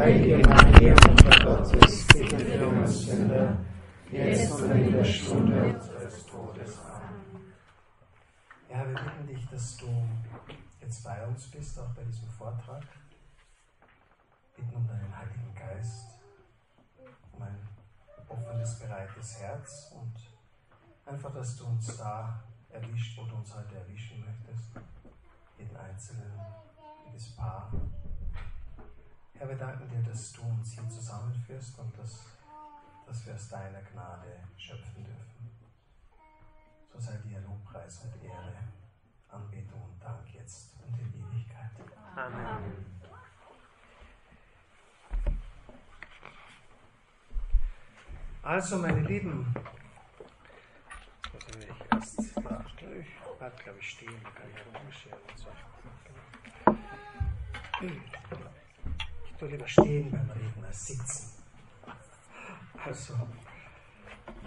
Heilige Maria, Mutter Gottes, bitte für uns Sünder, jetzt und in der Stunde unseres Todes. Amen. Ja, wir bitten dich, dass du jetzt bei uns bist, auch bei diesem Vortrag. Bitten um deinen Heiligen Geist, um ein offenes, bereites Herz und einfach, dass du uns da erwischt, wo du uns heute erwischen möchtest. Jeden Einzelnen, jedes Paar. Herr, wir danken dir, dass du uns hier zusammenführst und dass, dass wir aus deiner Gnade schöpfen dürfen. So sei dir Lobpreis und Ehre, Anbetung und Dank jetzt und in Ewigkeit. Amen. Also, meine Lieben, ich erst da, ich bleib, glaube ich, stehen, kann ich herumscheren und so. Tue lieber stehen beim Reden als sitzen. Also,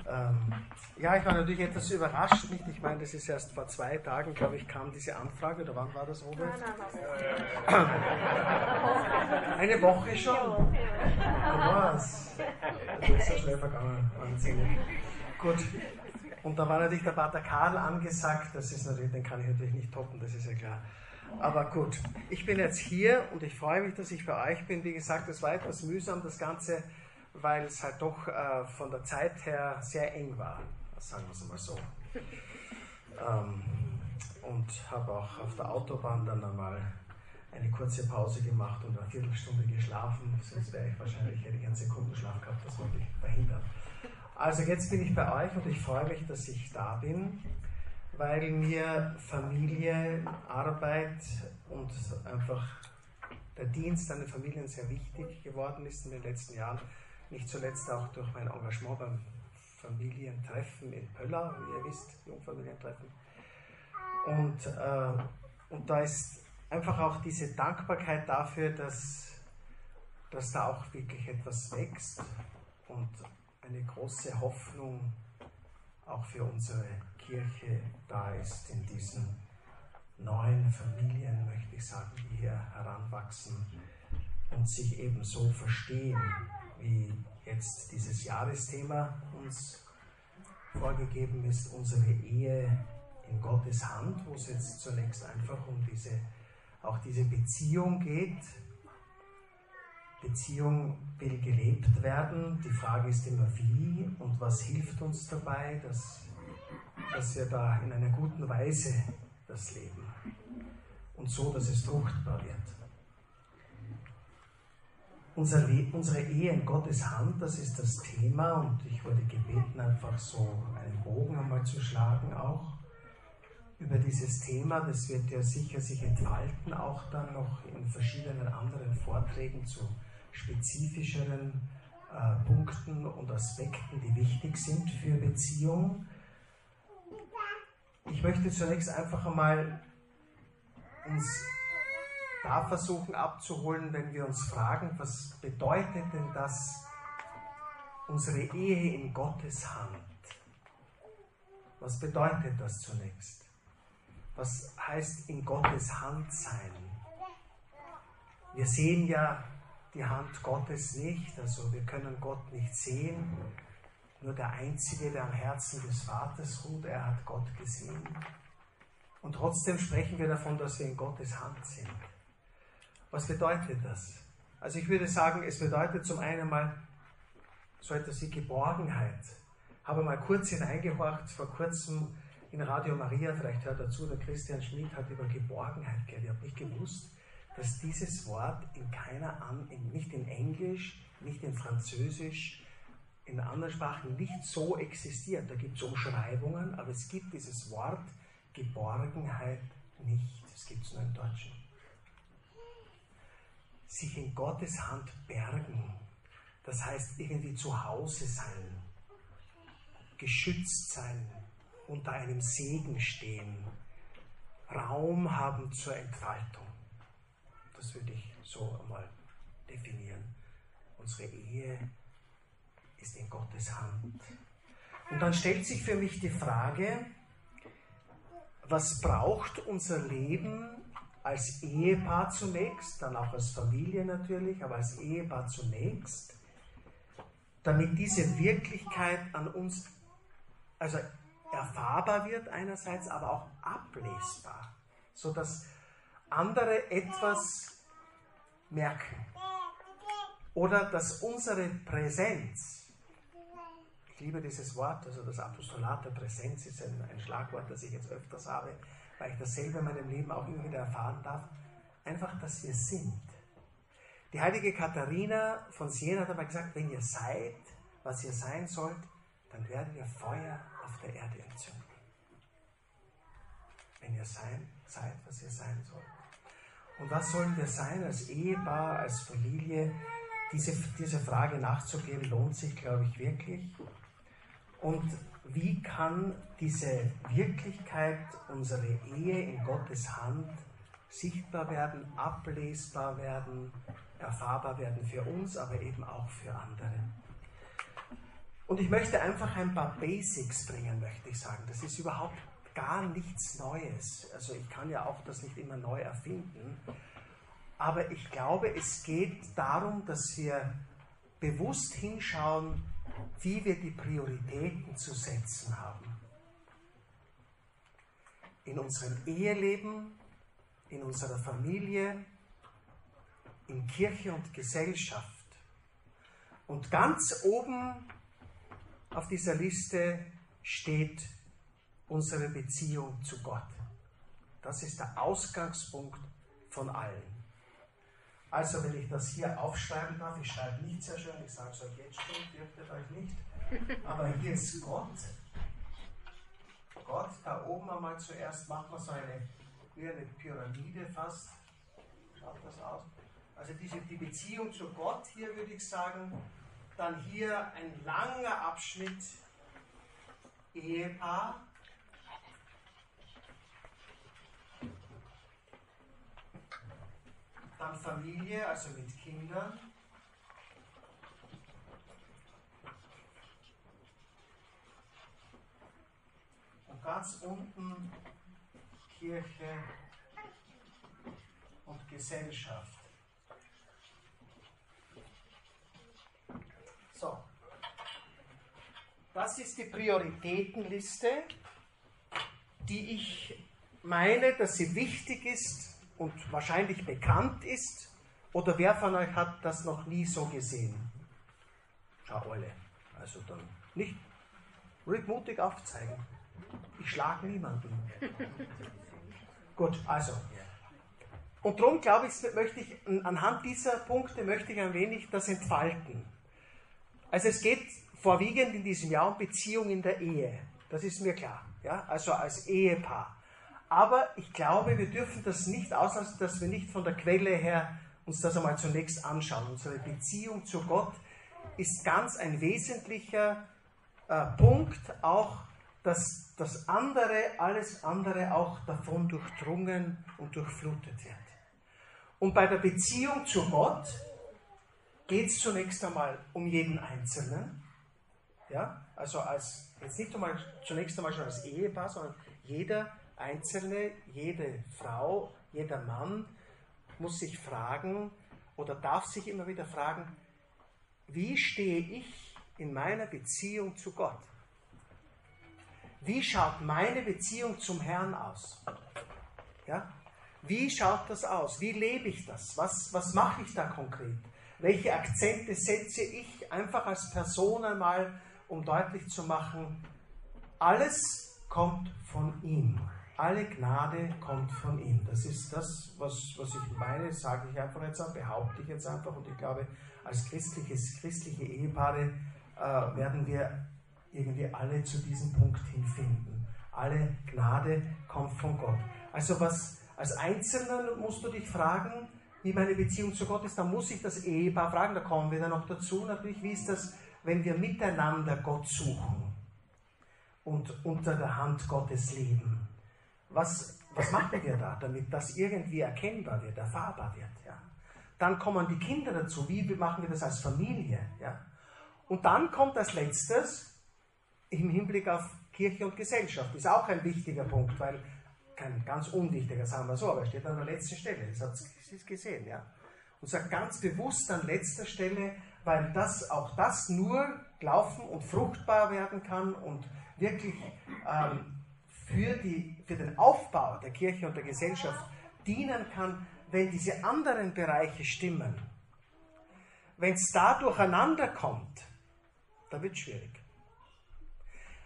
ähm, ja, ich war natürlich etwas überrascht, nicht? Ich meine, das ist erst vor zwei Tagen, glaube ich, kam diese Anfrage, oder wann war das, Robert? Eine Woche schon? Was? Das ist so schnell vergangen, Wahnsinn. Gut. Und da war natürlich der Pater Karl angesagt, das ist natürlich, den kann ich natürlich nicht toppen, das ist ja klar. Aber gut, ich bin jetzt hier und ich freue mich, dass ich bei euch bin. Wie gesagt, es war etwas mühsam, das Ganze, weil es halt doch äh, von der Zeit her sehr eng war, sagen wir es mal so. Ähm, und habe auch auf der Autobahn dann einmal eine kurze Pause gemacht und eine Viertelstunde geschlafen, sonst wäre ich wahrscheinlich, hätte ich einen Sekundenschlaf gehabt, das wollte ich verhindern. Also jetzt bin ich bei euch und ich freue mich, dass ich da bin weil mir Familie, Arbeit und einfach der Dienst an den Familien sehr wichtig geworden ist in den letzten Jahren. Nicht zuletzt auch durch mein Engagement beim Familientreffen in Pöller, wie ihr wisst, Jungfamilientreffen. Und, äh, und da ist einfach auch diese Dankbarkeit dafür, dass, dass da auch wirklich etwas wächst und eine große Hoffnung auch für unsere Kirche da ist in diesen neuen Familien, möchte ich sagen, die hier heranwachsen und sich eben so verstehen, wie jetzt dieses Jahresthema uns vorgegeben ist, unsere Ehe in Gottes Hand, wo es jetzt zunächst einfach um diese, auch diese Beziehung geht. Beziehung will gelebt werden. Die Frage ist immer wie und was hilft uns dabei, dass dass wir da in einer guten Weise das leben und so, dass es fruchtbar wird. Unser unsere Ehe in Gottes Hand, das ist das Thema und ich wurde gebeten, einfach so einen Bogen einmal zu schlagen auch über dieses Thema. Das wird ja sicher sich entfalten, auch dann noch in verschiedenen anderen Vorträgen zu spezifischeren äh, Punkten und Aspekten, die wichtig sind für Beziehung. Ich möchte zunächst einfach einmal uns da versuchen abzuholen, wenn wir uns fragen, was bedeutet denn das, unsere Ehe in Gottes Hand? Was bedeutet das zunächst? Was heißt in Gottes Hand sein? Wir sehen ja die Hand Gottes nicht, also wir können Gott nicht sehen nur der Einzige, der am Herzen des Vaters ruht, er hat Gott gesehen. Und trotzdem sprechen wir davon, dass wir in Gottes Hand sind. Was bedeutet das? Also ich würde sagen, es bedeutet zum einen mal so etwas wie Geborgenheit. Habe mal kurz hineingehorcht, vor kurzem in Radio Maria, vielleicht hört dazu, der Christian Schmid hat über Geborgenheit geredet. Ich habe nicht gewusst, dass dieses Wort in keiner, An nicht in Englisch, nicht in Französisch, in anderen Sprachen nicht so existiert. Da gibt es Umschreibungen, aber es gibt dieses Wort Geborgenheit nicht. Es gibt es nur im Deutschen. Sich in Gottes Hand bergen, das heißt irgendwie zu Hause sein, geschützt sein, unter einem Segen stehen, Raum haben zur Entfaltung. Das würde ich so einmal definieren. Unsere Ehe ist in Gottes Hand. Und dann stellt sich für mich die Frage, was braucht unser Leben, als Ehepaar zunächst, dann auch als Familie natürlich, aber als Ehepaar zunächst, damit diese Wirklichkeit an uns also erfahrbar wird einerseits, aber auch ablesbar, sodass andere etwas merken. Oder dass unsere Präsenz, liebe dieses Wort, also das Apostolat der Präsenz ist ein, ein Schlagwort, das ich jetzt öfters habe, weil ich das selber in meinem Leben auch immer wieder erfahren darf, einfach, dass wir sind. Die heilige Katharina von Siena hat aber gesagt, wenn ihr seid, was ihr sein sollt, dann werden wir Feuer auf der Erde entzünden. Wenn ihr sein, seid, was ihr sein sollt. Und was sollen wir sein als Ehepaar, als Familie? Diese, diese Frage nachzugehen, lohnt sich, glaube ich, wirklich. Und wie kann diese Wirklichkeit, unsere Ehe in Gottes Hand sichtbar werden, ablesbar werden, erfahrbar werden für uns, aber eben auch für andere? Und ich möchte einfach ein paar Basics bringen, möchte ich sagen. Das ist überhaupt gar nichts Neues. Also ich kann ja auch das nicht immer neu erfinden. Aber ich glaube, es geht darum, dass wir bewusst hinschauen, wie wir die Prioritäten zu setzen haben. In unserem Eheleben, in unserer Familie, in Kirche und Gesellschaft. Und ganz oben auf dieser Liste steht unsere Beziehung zu Gott. Das ist der Ausgangspunkt von allen. Also, wenn ich das hier aufschreiben darf, ich schreibe nicht sehr schön, ich sage es euch jetzt schon, fürchtet euch nicht. Aber hier ist Gott. Gott, da oben einmal zuerst machen wir so eine, wie eine Pyramide fast. Schaut das aus? Also diese, die Beziehung zu Gott hier würde ich sagen, dann hier ein langer Abschnitt Ehepaar. Dann Familie, also mit Kindern. Und ganz unten Kirche und Gesellschaft. So. Das ist die Prioritätenliste, die ich meine, dass sie wichtig ist und wahrscheinlich bekannt ist. Oder wer von euch hat das noch nie so gesehen? Schau alle. Also dann nicht ruhig mutig aufzeigen. Ich schlage niemanden. Gut, also. Und darum glaube ich, möchte ich, anhand dieser Punkte möchte ich ein wenig das entfalten. Also es geht vorwiegend in diesem Jahr um Beziehung in der Ehe. Das ist mir klar. Ja? Also als Ehepaar. Aber ich glaube, wir dürfen das nicht auslassen, dass wir nicht von der Quelle her uns das einmal zunächst anschauen. Unsere Beziehung zu Gott ist ganz ein wesentlicher äh, Punkt, auch dass das andere, alles andere auch davon durchdrungen und durchflutet wird. Und bei der Beziehung zu Gott geht es zunächst einmal um jeden Einzelnen. Ja? Also als, jetzt nicht einmal, zunächst einmal schon als Ehepaar, sondern jeder Einzelne, jede Frau, jeder Mann muss sich fragen oder darf sich immer wieder fragen, wie stehe ich in meiner Beziehung zu Gott? Wie schaut meine Beziehung zum Herrn aus? Ja? Wie schaut das aus? Wie lebe ich das? Was, was mache ich da konkret? Welche Akzente setze ich einfach als Person einmal, um deutlich zu machen, alles kommt von ihm. Alle Gnade kommt von ihm. Das ist das, was, was ich meine, sage ich einfach jetzt, behaupte ich jetzt einfach. Und ich glaube, als christliches, christliche Ehepaare äh, werden wir irgendwie alle zu diesem Punkt hinfinden. Alle Gnade kommt von Gott. Also was als Einzelner musst du dich fragen, wie meine Beziehung zu Gott ist, dann muss ich das Ehepaar fragen, da kommen wir dann noch dazu natürlich, wie ist das, wenn wir miteinander Gott suchen und unter der Hand Gottes leben. Was, was machen wir da, damit das irgendwie erkennbar wird, erfahrbar wird? Ja? Dann kommen die Kinder dazu, wie machen wir das als Familie? Ja? Und dann kommt als letztes im Hinblick auf Kirche und Gesellschaft, ist auch ein wichtiger Punkt, weil kein ganz unwichtiger, sagen wir so, aber er steht an der letzten Stelle. Das hat sie gesehen, ja. Und sagt ganz bewusst an letzter Stelle, weil das, auch das nur laufen und fruchtbar werden kann und wirklich ähm, für, die, für den Aufbau der Kirche und der Gesellschaft dienen kann, wenn diese anderen Bereiche stimmen. Wenn es da durcheinander kommt, dann wird es schwierig.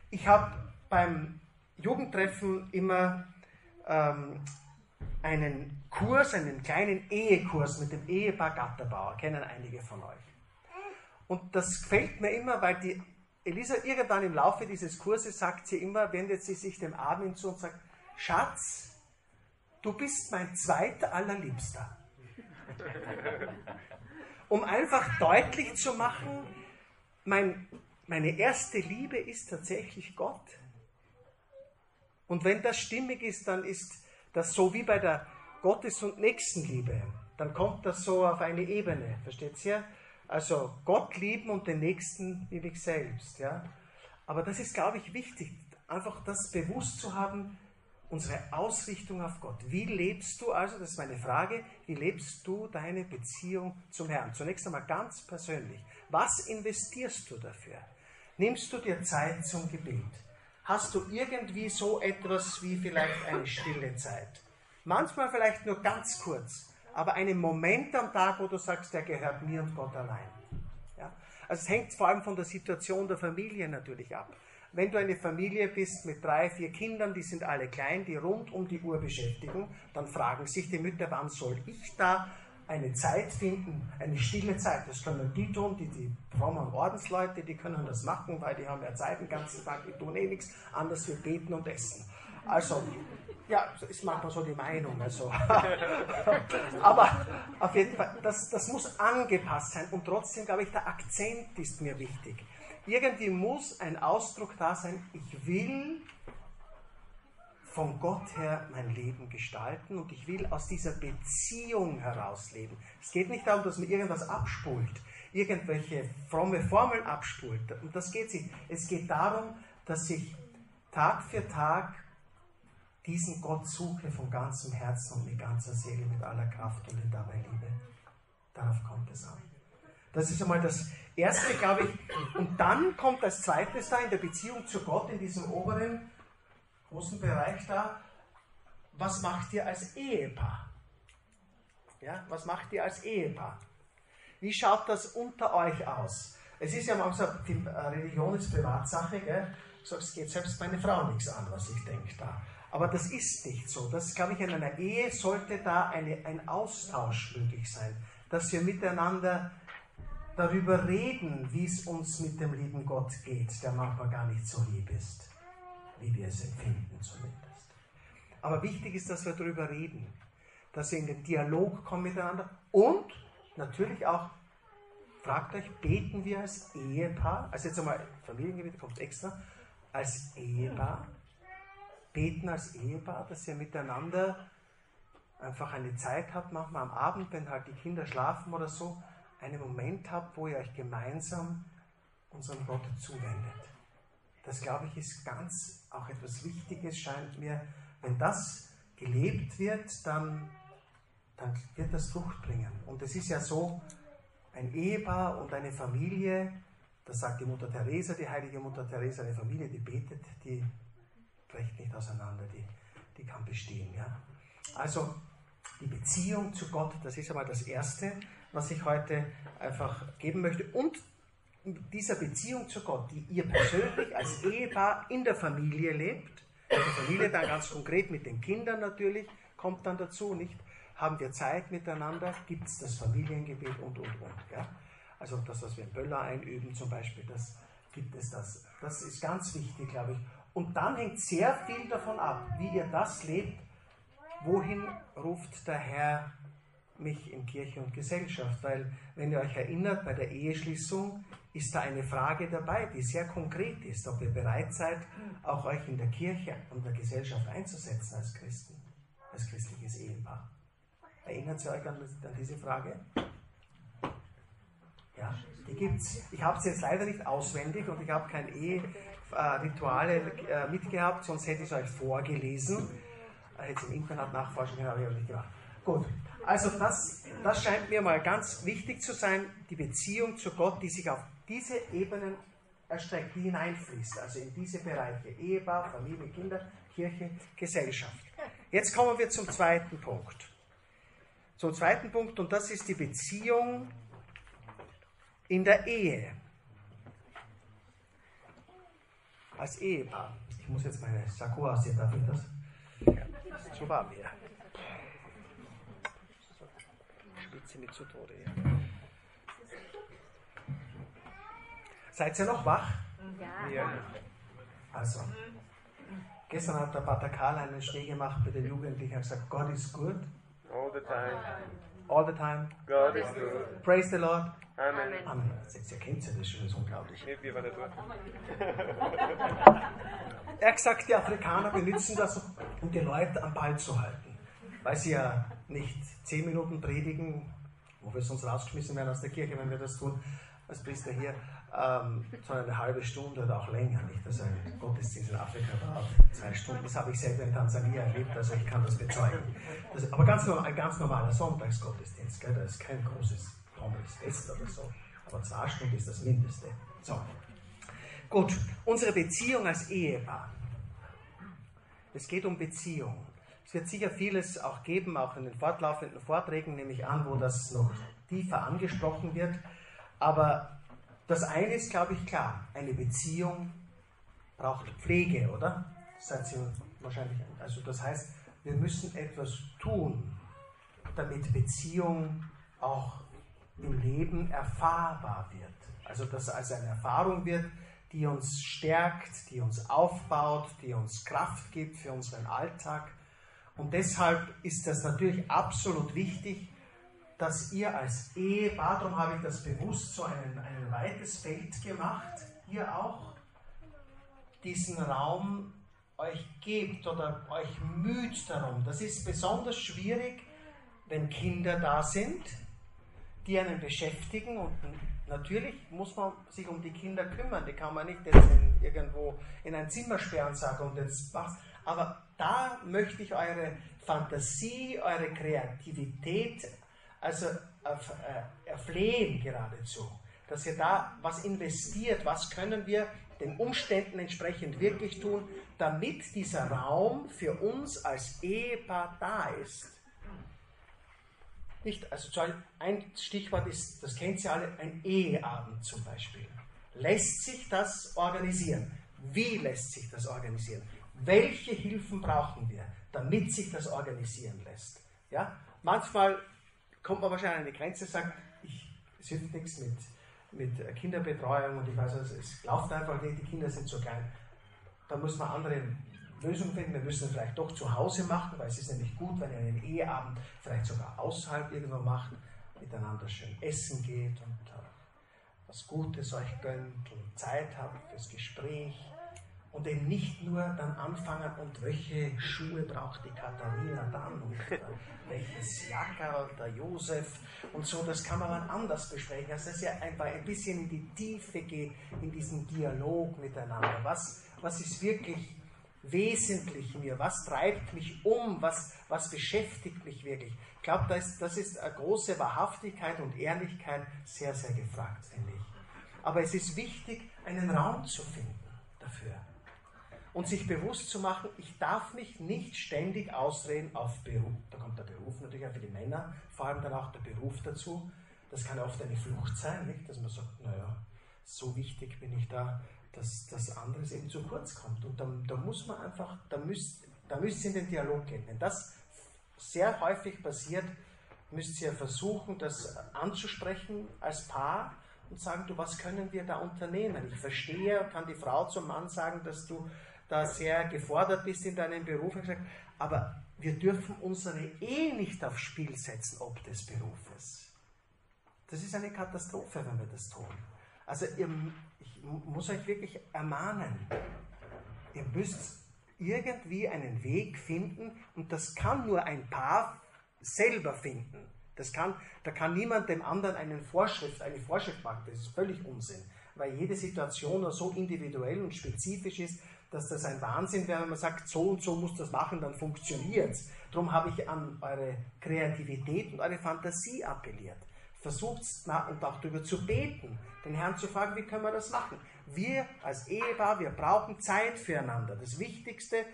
Ich habe beim Jugendtreffen immer ähm, einen Kurs, einen kleinen Ehekurs mit dem Ehepaar Gatterbauer, kennen einige von euch. Und das gefällt mir immer, weil die Elisa irgendwann im Laufe dieses Kurses sagt sie immer, wendet sie sich dem Abend zu und sagt, Schatz, du bist mein zweiter allerliebster. um einfach deutlich zu machen, mein, meine erste Liebe ist tatsächlich Gott. Und wenn das stimmig ist, dann ist das so wie bei der Gottes- und Nächstenliebe. Dann kommt das so auf eine Ebene, versteht ihr? Also Gott lieben und den Nächsten wie mich selbst. Ja? Aber das ist, glaube ich, wichtig, einfach das bewusst zu haben, unsere Ausrichtung auf Gott. Wie lebst du also, das ist meine Frage, wie lebst du deine Beziehung zum Herrn? Zunächst einmal ganz persönlich. Was investierst du dafür? Nimmst du dir Zeit zum Gebet? Hast du irgendwie so etwas wie vielleicht eine stille Zeit? Manchmal vielleicht nur ganz kurz, aber einen Moment am Tag, wo du sagst, der gehört mir und Gott allein. Ja? Also es hängt vor allem von der Situation der Familie natürlich ab. Wenn du eine Familie bist mit drei, vier Kindern, die sind alle klein, die rund um die Uhr beschäftigen, dann fragen sich die Mütter, wann soll ich da eine Zeit finden, eine stille Zeit. Das können die tun, die, die frommen Ordensleute, die können das machen, weil die haben ja Zeit den ganzen Tag, die tun eh nichts, anders wir beten und essen. Also, ja, ist manchmal so die Meinung. Also. Aber auf jeden Fall, das, das muss angepasst sein und trotzdem, glaube ich, der Akzent ist mir wichtig. Irgendwie muss ein Ausdruck da sein, ich will von Gott her mein Leben gestalten und ich will aus dieser Beziehung heraus leben. Es geht nicht darum, dass man irgendwas abspult, irgendwelche fromme Formeln abspult. Und das geht nicht. Es geht darum, dass ich Tag für Tag diesen Gott suche von ganzem Herzen und mit ganzer Seele, mit aller Kraft und in dabei Liebe. Darauf kommt es an. Das ist einmal das Erste, glaube ich. Und dann kommt als zweites da in der Beziehung zu Gott, in diesem oberen großen Bereich da, was macht ihr als Ehepaar? Ja, was macht ihr als Ehepaar? Wie schaut das unter euch aus? Es ist ja manchmal so, die Religion ist Privatsache, gell? Du es geht selbst meine Frau nichts an, was ich denke da. Aber das ist nicht so. Das, glaube ich, in einer Ehe sollte da eine, ein Austausch möglich sein, dass wir miteinander darüber reden, wie es uns mit dem lieben Gott geht, der manchmal gar nicht so lieb ist wie wir es empfinden zumindest. Aber wichtig ist, dass wir darüber reden, dass wir in den Dialog kommen miteinander und natürlich auch, fragt euch, beten wir als Ehepaar, also jetzt einmal Familiengebet kommt extra, als Ehepaar, beten als Ehepaar, dass ihr miteinander einfach eine Zeit habt, manchmal am Abend, wenn halt die Kinder schlafen oder so, einen Moment habt, wo ihr euch gemeinsam unserem Gott zuwendet. Das, glaube ich, ist ganz auch etwas Wichtiges, scheint mir. Wenn das gelebt wird, dann, dann wird das Frucht bringen. Und es ist ja so, ein Ehepaar und eine Familie, das sagt die Mutter Teresa, die heilige Mutter Teresa, eine Familie, die betet, die bricht nicht auseinander, die, die kann bestehen. Ja? Also die Beziehung zu Gott, das ist einmal das Erste, was ich heute einfach geben möchte. Und dieser Beziehung zu Gott, die ihr persönlich als Ehepaar in der Familie lebt, also Familie dann ganz konkret mit den Kindern natürlich, kommt dann dazu, nicht? Haben wir Zeit miteinander, gibt es das Familiengebet und, und, und. Ja? Also das, was wir in Böller einüben zum Beispiel, das gibt es das. Das ist ganz wichtig, glaube ich. Und dann hängt sehr viel davon ab, wie ihr das lebt, wohin ruft der Herr mich in Kirche und Gesellschaft. Weil, wenn ihr euch erinnert, bei der Eheschließung ist da eine Frage dabei, die sehr konkret ist, ob ihr bereit seid, auch euch in der Kirche und der Gesellschaft einzusetzen als Christen, als christliches Ehepaar. Erinnert ihr euch an, an diese Frage? Ja, die gibt's. Ich habe sie jetzt leider nicht auswendig und ich habe kein Eherituale äh, mitgehabt, sonst hätte ich es euch vorgelesen. Er hätte es im Internet nachforschen können, habe ich aber nicht gemacht. Gut, also das, das scheint mir mal ganz wichtig zu sein, die Beziehung zu Gott, die sich auf diese Ebenen erstreckt, die hineinfließt, also in diese Bereiche, Ehebau, Familie, Kinder, Kirche, Gesellschaft. Jetzt kommen wir zum zweiten Punkt. Zum zweiten Punkt, und das ist die Beziehung in der Ehe. Als Ehepaar. Ich muss jetzt meine Sakko aussehen, darf ich das? Ja, so war mir. Spitze mit zu Tode. Ja. Seid ihr noch wach? Ja. Ja. Also, gestern hat der Pater Karl einen Schnee gemacht mit den Jugendlichen und gesagt, Gott ist gut, All the time. All the time. God is good. Praise the Lord. Amen. Amen. Jetzt erkennt ihr das schon, das ist unglaublich. Nee, wir waren nicht dort. Er hat gesagt, die Afrikaner benutzen das, um die Leute am Ball zu halten. Weil sie ja nicht zehn Minuten predigen, wo wir sonst rausgeschmissen werden aus der Kirche, wenn wir das tun, als Priester hier, ähm, sondern eine halbe Stunde oder auch länger. Nicht? Also ein Gottesdienst in Afrika dauert zwei Stunden. Das habe ich selber in Tansania erlebt, also ich kann das bezeugen. Das, aber ganz ein ganz normaler Sonntagsgottesdienst, gell? da ist kein großes frommes Fest oder so. Aber zwei Stunden ist das Mindeste. So. Gut, unsere Beziehung als Ehepaar. Es geht um Beziehung. Es wird sicher vieles auch geben, auch in den fortlaufenden Vorträgen, nehme ich an, wo das noch tiefer angesprochen wird. Aber das eine ist, glaube ich, klar. Eine Beziehung braucht Pflege, oder? Seid ihr wahrscheinlich. Also das heißt, wir müssen etwas tun, damit Beziehung auch im Leben erfahrbar wird. Also dass als eine Erfahrung wird, die uns stärkt, die uns aufbaut, die uns Kraft gibt für unseren Alltag. Und deshalb ist das natürlich absolut wichtig, dass ihr als Ehepaar, darum habe ich das bewusst so ein, ein weites Feld gemacht, ihr auch diesen Raum euch gebt oder euch müht darum. Das ist besonders schwierig, wenn Kinder da sind, die einen beschäftigen und natürlich muss man sich um die Kinder kümmern. Die kann man nicht jetzt in, irgendwo in ein Zimmer sperren und sagen, und jetzt was. Aber da möchte ich eure Fantasie, eure Kreativität also äh, erflehen geradezu, dass ihr da was investiert, was können wir den Umständen entsprechend wirklich tun, damit dieser Raum für uns als Ehepaar da ist. Nicht, also ein Stichwort ist, das kennt ihr alle, ein Eheabend zum Beispiel. Lässt sich das organisieren? Wie lässt sich das organisieren? Welche Hilfen brauchen wir, damit sich das organisieren lässt? Ja? Manchmal kommt man wahrscheinlich an eine Grenze und sagt, ich, es hilft nichts mit, mit Kinderbetreuung und ich weiß, es, es läuft einfach nicht, die Kinder sind zu klein. Da muss man andere Lösungen finden. Wir müssen es vielleicht doch zu Hause machen, weil es ist nämlich gut, wenn ihr einen Eheabend vielleicht sogar außerhalb irgendwo macht, miteinander schön essen geht und was Gutes euch gönnt und Zeit habt fürs Gespräch und eben nicht nur dann anfangen und welche Schuhe braucht die Katharina dann und welches Jackerl der Josef und so, das kann man dann anders besprechen. Also dass es ja einfach ein bisschen in die Tiefe geht, in diesen Dialog miteinander. Was, was ist wirklich wesentlich mir? Was treibt mich um? Was, was beschäftigt mich wirklich? Ich glaube, das, das ist eine große Wahrhaftigkeit und Ehrlichkeit sehr, sehr gefragt, finde ich. Aber es ist wichtig, einen Raum zu finden dafür und sich bewusst zu machen, ich darf mich nicht ständig ausreden auf Beruf. Da kommt der Beruf natürlich auch für die Männer, vor allem dann auch der Beruf dazu. Das kann oft eine Flucht sein, nicht? dass man sagt, naja, so wichtig bin ich da, dass das anderes eben zu kurz kommt. Und da, da muss man einfach, da müsst, da müsst ihr in den Dialog gehen. Wenn das sehr häufig passiert, müsst ihr versuchen, das anzusprechen als Paar und sagen, du, was können wir da unternehmen? Ich verstehe, kann die Frau zum Mann sagen, dass du da sehr gefordert bist in deinem Beruf. Aber wir dürfen unsere Ehe nicht aufs Spiel setzen, ob des Berufes. Das ist eine Katastrophe, wenn wir das tun. Also ihr, ich muss euch wirklich ermahnen, ihr müsst irgendwie einen Weg finden und das kann nur ein Paar selber finden. Das kann, da kann niemand dem anderen eine Vorschrift, eine Vorschrift machen. Das ist völlig Unsinn, weil jede Situation so individuell und spezifisch ist, dass das ein Wahnsinn wäre, wenn man sagt, so und so muss das machen, dann funktioniert es. Darum habe ich an eure Kreativität und eure Fantasie appelliert. Versucht und auch darüber zu beten, den Herrn zu fragen, wie können wir das machen. Wir als Ehepaar, wir brauchen Zeit füreinander. Das Wichtigste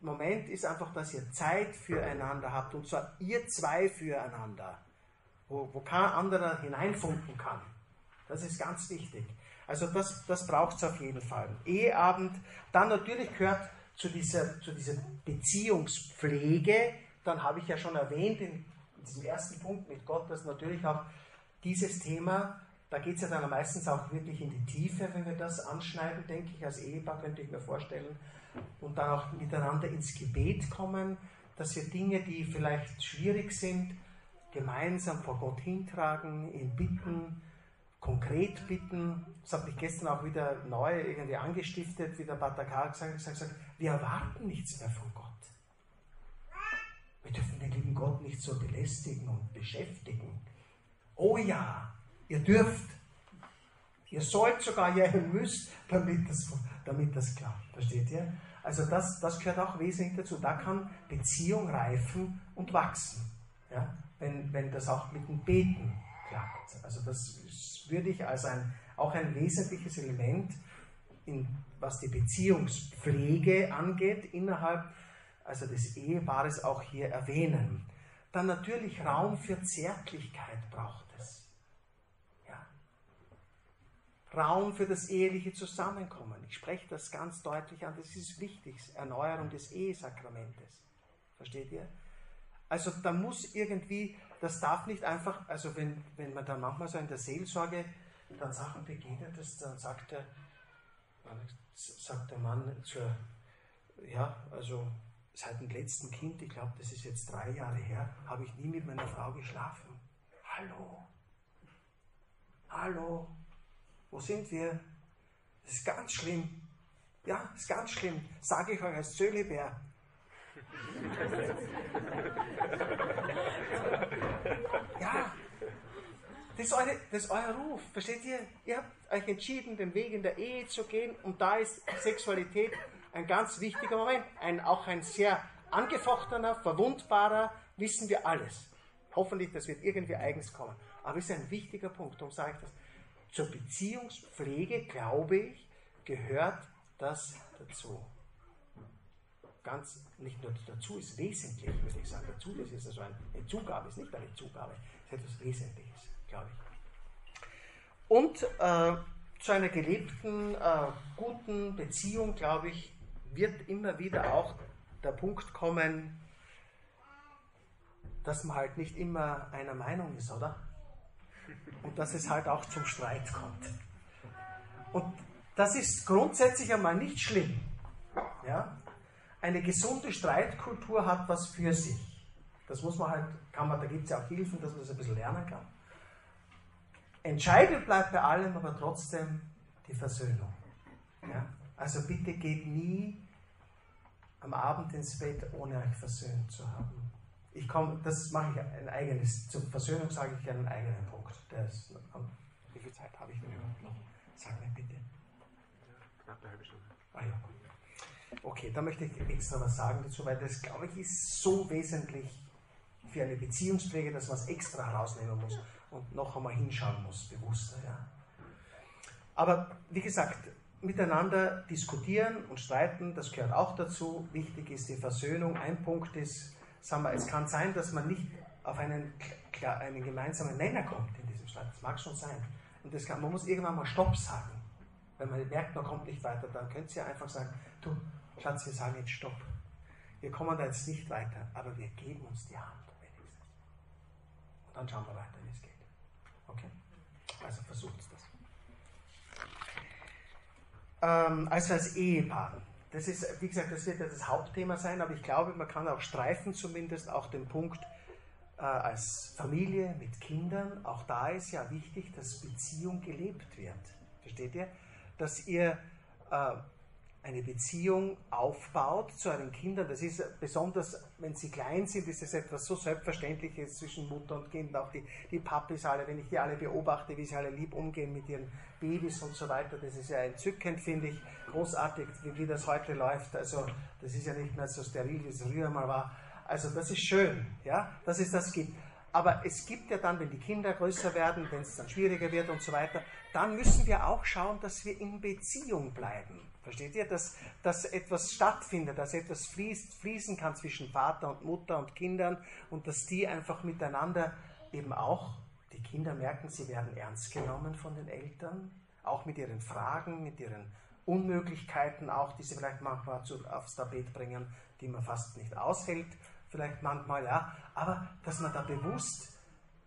Moment ist einfach, dass ihr Zeit füreinander habt und zwar ihr zwei füreinander, wo, wo kein anderer hineinfunken kann. Das ist ganz wichtig. Also das, das braucht es auf jeden Fall. Eheabend, dann natürlich gehört zu dieser, zu dieser Beziehungspflege, dann habe ich ja schon erwähnt in diesem ersten Punkt mit Gott, dass natürlich auch dieses Thema, da geht es ja dann meistens auch wirklich in die Tiefe, wenn wir das anschneiden, denke ich, als Ehepaar könnte ich mir vorstellen, und dann auch miteinander ins Gebet kommen, dass wir Dinge, die vielleicht schwierig sind, gemeinsam vor Gott hintragen, ihn bitten, konkret bitten. Das hat mich gestern auch wieder neu irgendwie angestiftet, wie der Pater Karl gesagt hat, gesagt, wir erwarten nichts mehr von Gott. Wir dürfen den lieben Gott nicht so belästigen und beschäftigen. Oh ja, ihr dürft. Ihr sollt sogar, ihr müsst, damit das, damit das klappt. Versteht ihr? Also das, das gehört auch wesentlich dazu. Da kann Beziehung reifen und wachsen. Ja? Wenn, wenn das auch mit dem Beten klappt. Also das würde ich als ein, auch ein wesentliches Element, in, was die Beziehungspflege angeht, innerhalb also des Ehepaares auch hier erwähnen. Dann natürlich Raum für Zärtlichkeit braucht es. Ja. Raum für das eheliche Zusammenkommen. Ich spreche das ganz deutlich an, das ist wichtig, Erneuerung des Ehesakramentes. Versteht ihr? Also da muss irgendwie, das darf nicht einfach, also wenn, wenn man dann manchmal so in der Seelsorge dann Sachen begegnet dann sagt der, sagt der Mann zur, ja, also seit dem letzten Kind, ich glaube, das ist jetzt drei Jahre her, habe ich nie mit meiner Frau geschlafen. Hallo? Hallo? Wo sind wir? Das ist ganz schlimm. Ja, das ist ganz schlimm. Sage ich euch als Zölibär. ja, das ist, eure, das ist euer Ruf. Versteht ihr? Ihr habt euch entschieden, den Weg in der Ehe zu gehen und da ist Sexualität ein ganz wichtiger Moment. Ein, auch ein sehr angefochtener, verwundbarer, wissen wir alles. Hoffentlich, das wird irgendwie eigens kommen. Aber es ist ein wichtiger Punkt, darum sage ich das. Zur Beziehungspflege, glaube ich, gehört das dazu ganz, nicht nur dazu, ist wesentlich, würde ich sagen. Dazu, ist also eine Zugabe, ist nicht eine Zugabe, ist etwas Wesentliches, glaube ich. Und äh, zu einer gelebten, äh, guten Beziehung, glaube ich, wird immer wieder auch der Punkt kommen, dass man halt nicht immer einer Meinung ist, oder? Und dass es halt auch zum Streit kommt. Und das ist grundsätzlich einmal nicht schlimm. Ja? Eine gesunde Streitkultur hat was für sich. Das muss man halt, kann man, da gibt es ja auch Hilfen, dass man das ein bisschen lernen kann. Entscheidend bleibt bei allem aber trotzdem die Versöhnung. Ja? Also bitte geht nie am Abend ins Bett, ohne euch versöhnt zu haben. Ich komme, das mache ich ein eigenes, zur Versöhnung sage ich einen eigenen Punkt. Ist, wie viel Zeit habe ich denn überhaupt noch? Sag mir bitte. Knapp eine halbe Stunde. Ah ja, gut. Okay, da möchte ich extra was sagen dazu, weil das, glaube ich, ist so wesentlich für eine Beziehungspflege, dass man es extra herausnehmen muss und noch einmal hinschauen muss, bewusster. Ja. Aber wie gesagt, miteinander diskutieren und streiten, das gehört auch dazu. Wichtig ist die Versöhnung. Ein Punkt ist, sagen wir, es kann sein, dass man nicht auf einen, einen gemeinsamen Nenner kommt in diesem Streit. Das mag schon sein. Und das kann, man muss irgendwann mal Stopp sagen. Wenn man merkt, man kommt nicht weiter, dann könnt ihr einfach sagen, du, Schatz, wir sagen jetzt Stopp. Wir kommen da jetzt nicht weiter, aber wir geben uns die Hand wenigstens. Und dann schauen wir weiter, wie es geht. Okay? Also versucht das. Ähm, also als Ehepaar. Das ist, wie gesagt, das wird ja das Hauptthema sein, aber ich glaube, man kann auch streifen zumindest auch den Punkt äh, als Familie mit Kindern. Auch da ist ja wichtig, dass Beziehung gelebt wird. Versteht ihr? Dass ihr äh, eine Beziehung aufbaut zu euren Kindern. Das ist besonders, wenn sie klein sind, ist es etwas so Selbstverständliches zwischen Mutter und Kind. Auch die, die Papis alle, wenn ich die alle beobachte, wie sie alle lieb umgehen mit ihren Babys und so weiter, das ist ja entzückend, finde ich. Großartig, wie, wie das heute läuft. Also, das ist ja nicht mehr so steril, wie es früher mal war. Also, das ist schön, ja, dass es das gibt. Aber es gibt ja dann, wenn die Kinder größer werden, wenn es dann schwieriger wird und so weiter, dann müssen wir auch schauen, dass wir in Beziehung bleiben. Versteht ihr, dass, dass etwas stattfindet, dass etwas fließt, fließen kann zwischen Vater und Mutter und Kindern und dass die einfach miteinander eben auch, die Kinder merken, sie werden ernst genommen von den Eltern, auch mit ihren Fragen, mit ihren Unmöglichkeiten auch, die sie vielleicht manchmal aufs Tapet bringen, die man fast nicht aushält vielleicht manchmal, ja, aber dass man da bewusst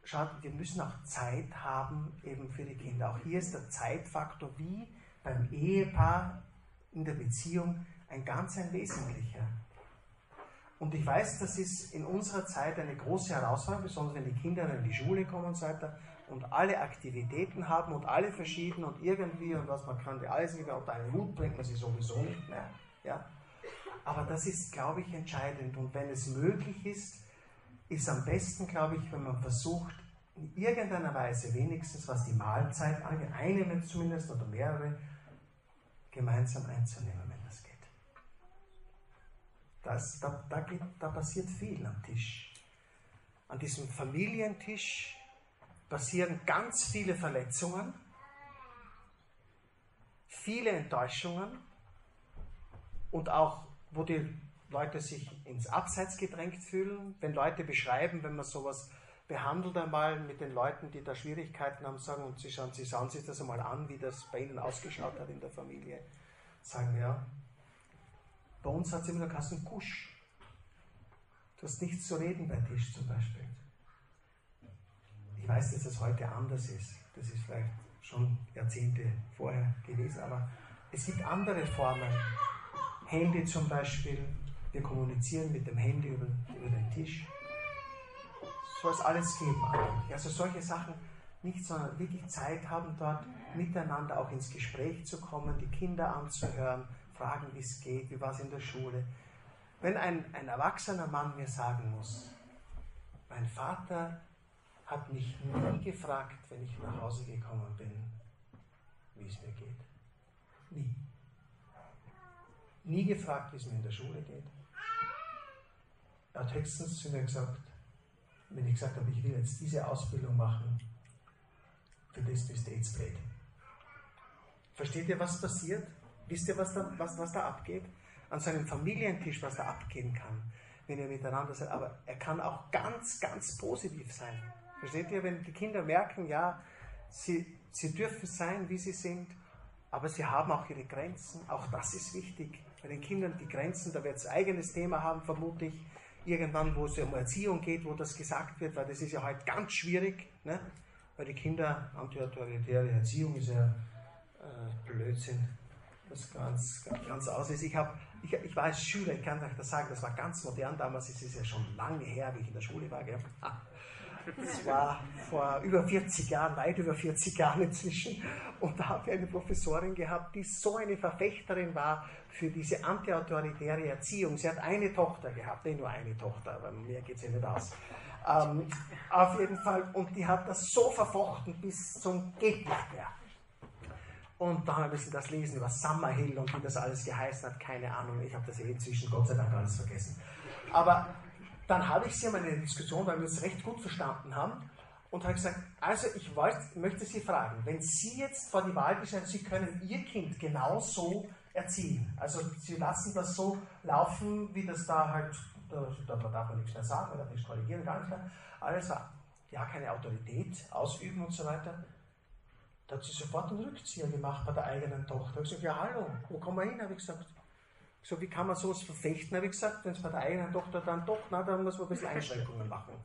schaut, wir müssen auch Zeit haben eben für die Kinder. Auch hier ist der Zeitfaktor wie beim Ehepaar in der Beziehung ein ganz ein wesentlicher. Und ich weiß, das ist in unserer Zeit eine große Herausforderung, besonders wenn die Kinder in die Schule kommen und so weiter und alle Aktivitäten haben und alle verschieden und irgendwie und was man kann, alles nicht mehr unter einen Hut bringt man sie sowieso nicht mehr. Ja? Aber das ist, glaube ich, entscheidend. Und wenn es möglich ist, ist am besten, glaube ich, wenn man versucht, in irgendeiner Weise wenigstens, was die Mahlzeit angeht, eine zumindest oder mehrere, gemeinsam einzunehmen, wenn das geht. Das, da, da, geht, da passiert viel am Tisch. An diesem Familientisch passieren ganz viele Verletzungen, viele Enttäuschungen und auch wo die Leute sich ins Abseits gedrängt fühlen. Wenn Leute beschreiben, wenn man sowas behandelt einmal mit den Leuten, die da Schwierigkeiten haben, sagen, und sie schauen, sie schauen sich das einmal an, wie das bei ihnen ausgeschaut hat in der Familie, sagen ja, bei uns hat es immer noch Kassen Kusch. Du hast nichts zu reden bei Tisch zum Beispiel. Ich weiß, dass es heute anders ist. Das ist vielleicht schon Jahrzehnte vorher gewesen, aber es gibt andere Formen, Handy zum Beispiel, wir kommunizieren mit dem Handy über, über den Tisch. Soll es alles geben. Also solche Sachen nicht, sondern wirklich Zeit haben dort miteinander auch ins Gespräch zu kommen, die Kinder anzuhören, fragen, wie es geht, wie war es in der Schule. Wenn ein, ein erwachsener Mann mir sagen muss, mein Vater hat mich nie gefragt, wenn ich nach Hause gekommen bin, wie es mir geht. Nie nie gefragt, wie es mir in der Schule geht. Er hat höchstens zu mir gesagt, wenn ich gesagt habe, ich will jetzt diese Ausbildung machen, für das bist du jetzt blöd. Versteht ihr, was passiert? Wisst ihr, was da, was, was da abgeht? An seinem Familientisch, was da abgehen kann, wenn ihr miteinander seid. Aber er kann auch ganz, ganz positiv sein. Versteht ihr, wenn die Kinder merken, ja, sie, sie dürfen sein, wie sie sind, aber sie haben auch ihre Grenzen. Auch das ist wichtig bei den Kindern die Grenzen, da wird es eigenes Thema haben, vermute ich, irgendwann, wo es um Erziehung geht, wo das gesagt wird, weil das ist ja heute ganz schwierig, ne? weil die Kinder, antiautoritäre Erziehung ist ja äh, Blödsinn, das ganz, ganz aus ist. Ich, hab, ich, ich war als Schüler, ich kann euch das sagen, das war ganz modern damals, es ist ja schon lange her, wie ich in der Schule war. Gell? Das war vor über 40 Jahren, weit über 40 Jahren inzwischen. Und da habe ich eine Professorin gehabt, die so eine Verfechterin war für diese antiautoritäre Erziehung. Sie hat eine Tochter gehabt, nicht nur eine Tochter, aber mehr geht es ja nicht aus. Ähm, auf jeden Fall, und die hat das so verfochten bis zum geht nicht. Und dann ein bisschen das Lesen über Summerhill und wie das alles geheißen hat, keine Ahnung. Ich habe das eh inzwischen Gott sei Dank alles vergessen. Aber dann habe ich sie in eine Diskussion, weil wir es recht gut verstanden haben, und habe gesagt, also ich wollte, möchte Sie fragen, wenn Sie jetzt vor die Wahl gestellt Sie können Ihr Kind genauso erziehen. Also Sie lassen das so laufen, wie das da halt, da, da darf man nichts mehr sagen, man darf nichts korrigieren, gar nicht mehr. Alles war, ja, keine Autorität ausüben und so weiter. Da hat sie sofort einen Rückzieher gemacht bei der eigenen Tochter. Da habe ich gesagt, ja hallo, wo kommen wir hin? Habe ich gesagt, so, wie kann man sowas verfechten, habe ich gesagt, wenn es bei der eigenen Tochter dann doch, na, dann muss man ein bisschen Einschränkungen machen.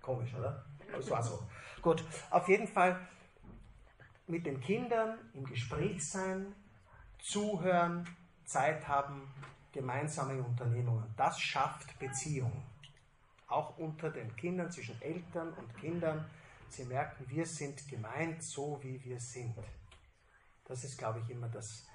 Komisch, oder? Aber es war so. Gut, auf jeden Fall mit den Kindern im Gespräch sein, zuhören, Zeit haben, gemeinsame Unternehmungen. Das schafft Beziehung. Auch unter den Kindern, zwischen Eltern und Kindern. Sie merken, wir sind gemeint so, wie wir sind. Das ist, glaube ich, immer das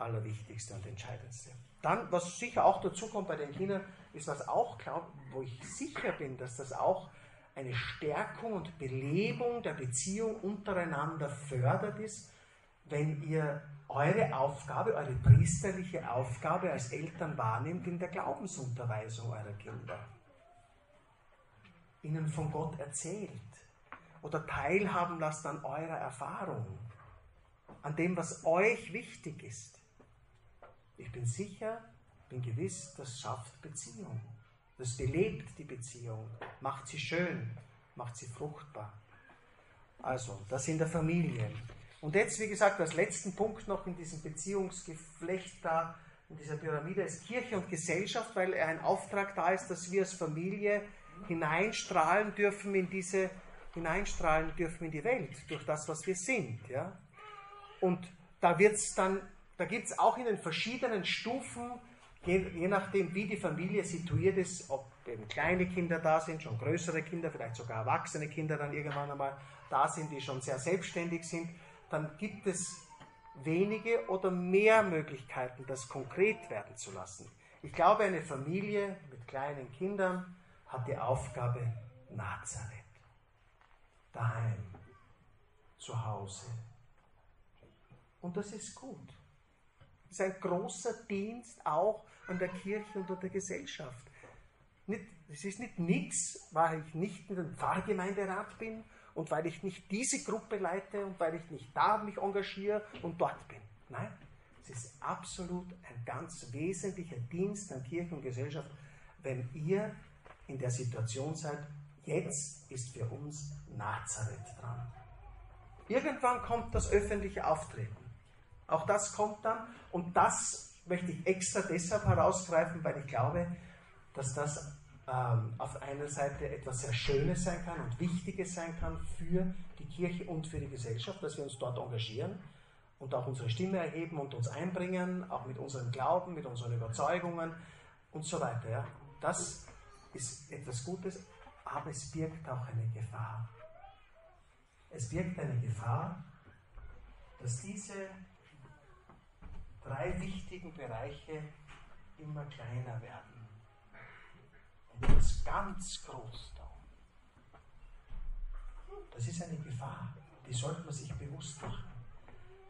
Allerwichtigste und Entscheidendste. Dann, was sicher auch dazu kommt bei den Kindern, ist, was auch glaubt, wo ich sicher bin, dass das auch eine Stärkung und Belebung der Beziehung untereinander fördert ist, wenn ihr eure Aufgabe, eure priesterliche Aufgabe als Eltern wahrnimmt in der Glaubensunterweisung eurer Kinder. Ihnen von Gott erzählt oder teilhaben lasst an eurer Erfahrung, an dem, was euch wichtig ist. Ich bin sicher, bin gewiss, das schafft Beziehung. Das belebt die Beziehung, macht sie schön, macht sie fruchtbar. Also, das in der Familie. Und jetzt, wie gesagt, als letzten Punkt noch in diesem Beziehungsgeflecht da, in dieser Pyramide ist Kirche und Gesellschaft, weil ein Auftrag da ist, dass wir als Familie hineinstrahlen dürfen in diese, hineinstrahlen dürfen in die Welt, durch das, was wir sind. Ja? Und da wird's dann, da gibt es auch in den verschiedenen Stufen, je, je nachdem, wie die Familie situiert ist, ob eben kleine Kinder da sind, schon größere Kinder, vielleicht sogar erwachsene Kinder dann irgendwann einmal da sind, die schon sehr selbstständig sind, dann gibt es wenige oder mehr Möglichkeiten, das konkret werden zu lassen. Ich glaube, eine Familie mit kleinen Kindern hat die Aufgabe Nazareth. Daheim, zu Hause. Und das ist gut. Ist ein großer Dienst auch an der Kirche und an der Gesellschaft. Es ist nicht nichts, weil ich nicht in dem Pfarrgemeinderat bin und weil ich nicht diese Gruppe leite und weil ich nicht da mich engagiere und dort bin. Nein, es ist absolut ein ganz wesentlicher Dienst an Kirche und Gesellschaft, wenn ihr in der Situation seid, jetzt ist für uns Nazareth dran. Irgendwann kommt das öffentliche Auftreten. Auch das kommt dann und das möchte ich extra deshalb herausgreifen, weil ich glaube, dass das ähm, auf einer Seite etwas sehr Schönes sein kann und Wichtiges sein kann für die Kirche und für die Gesellschaft, dass wir uns dort engagieren und auch unsere Stimme erheben und uns einbringen, auch mit unserem Glauben, mit unseren Überzeugungen und so weiter. Ja. Das ist etwas Gutes, aber es birgt auch eine Gefahr. Es birgt eine Gefahr, dass diese drei wichtigen Bereiche immer kleiner werden. Und das ganz groß da. Das ist eine Gefahr, die sollte man sich bewusst machen.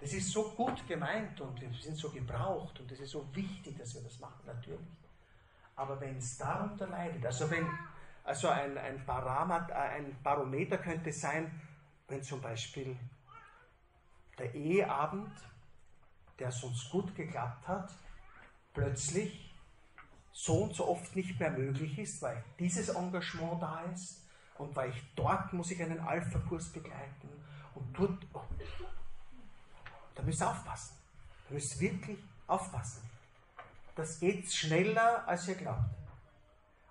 Das ist so gut gemeint und wir sind so gebraucht und es ist so wichtig, dass wir das machen, natürlich. Aber wenn es darunter leidet, also wenn also ein, ein, Parameter, äh, ein Barometer könnte sein, wenn zum Beispiel der Eheabend, der sonst gut geklappt hat, plötzlich so und so oft nicht mehr möglich ist, weil dieses Engagement da ist und weil ich dort muss ich einen Alpha-Kurs begleiten und dort, oh, da müsst ihr aufpassen. Da müsst ihr wirklich aufpassen das geht schneller, als ihr glaubt.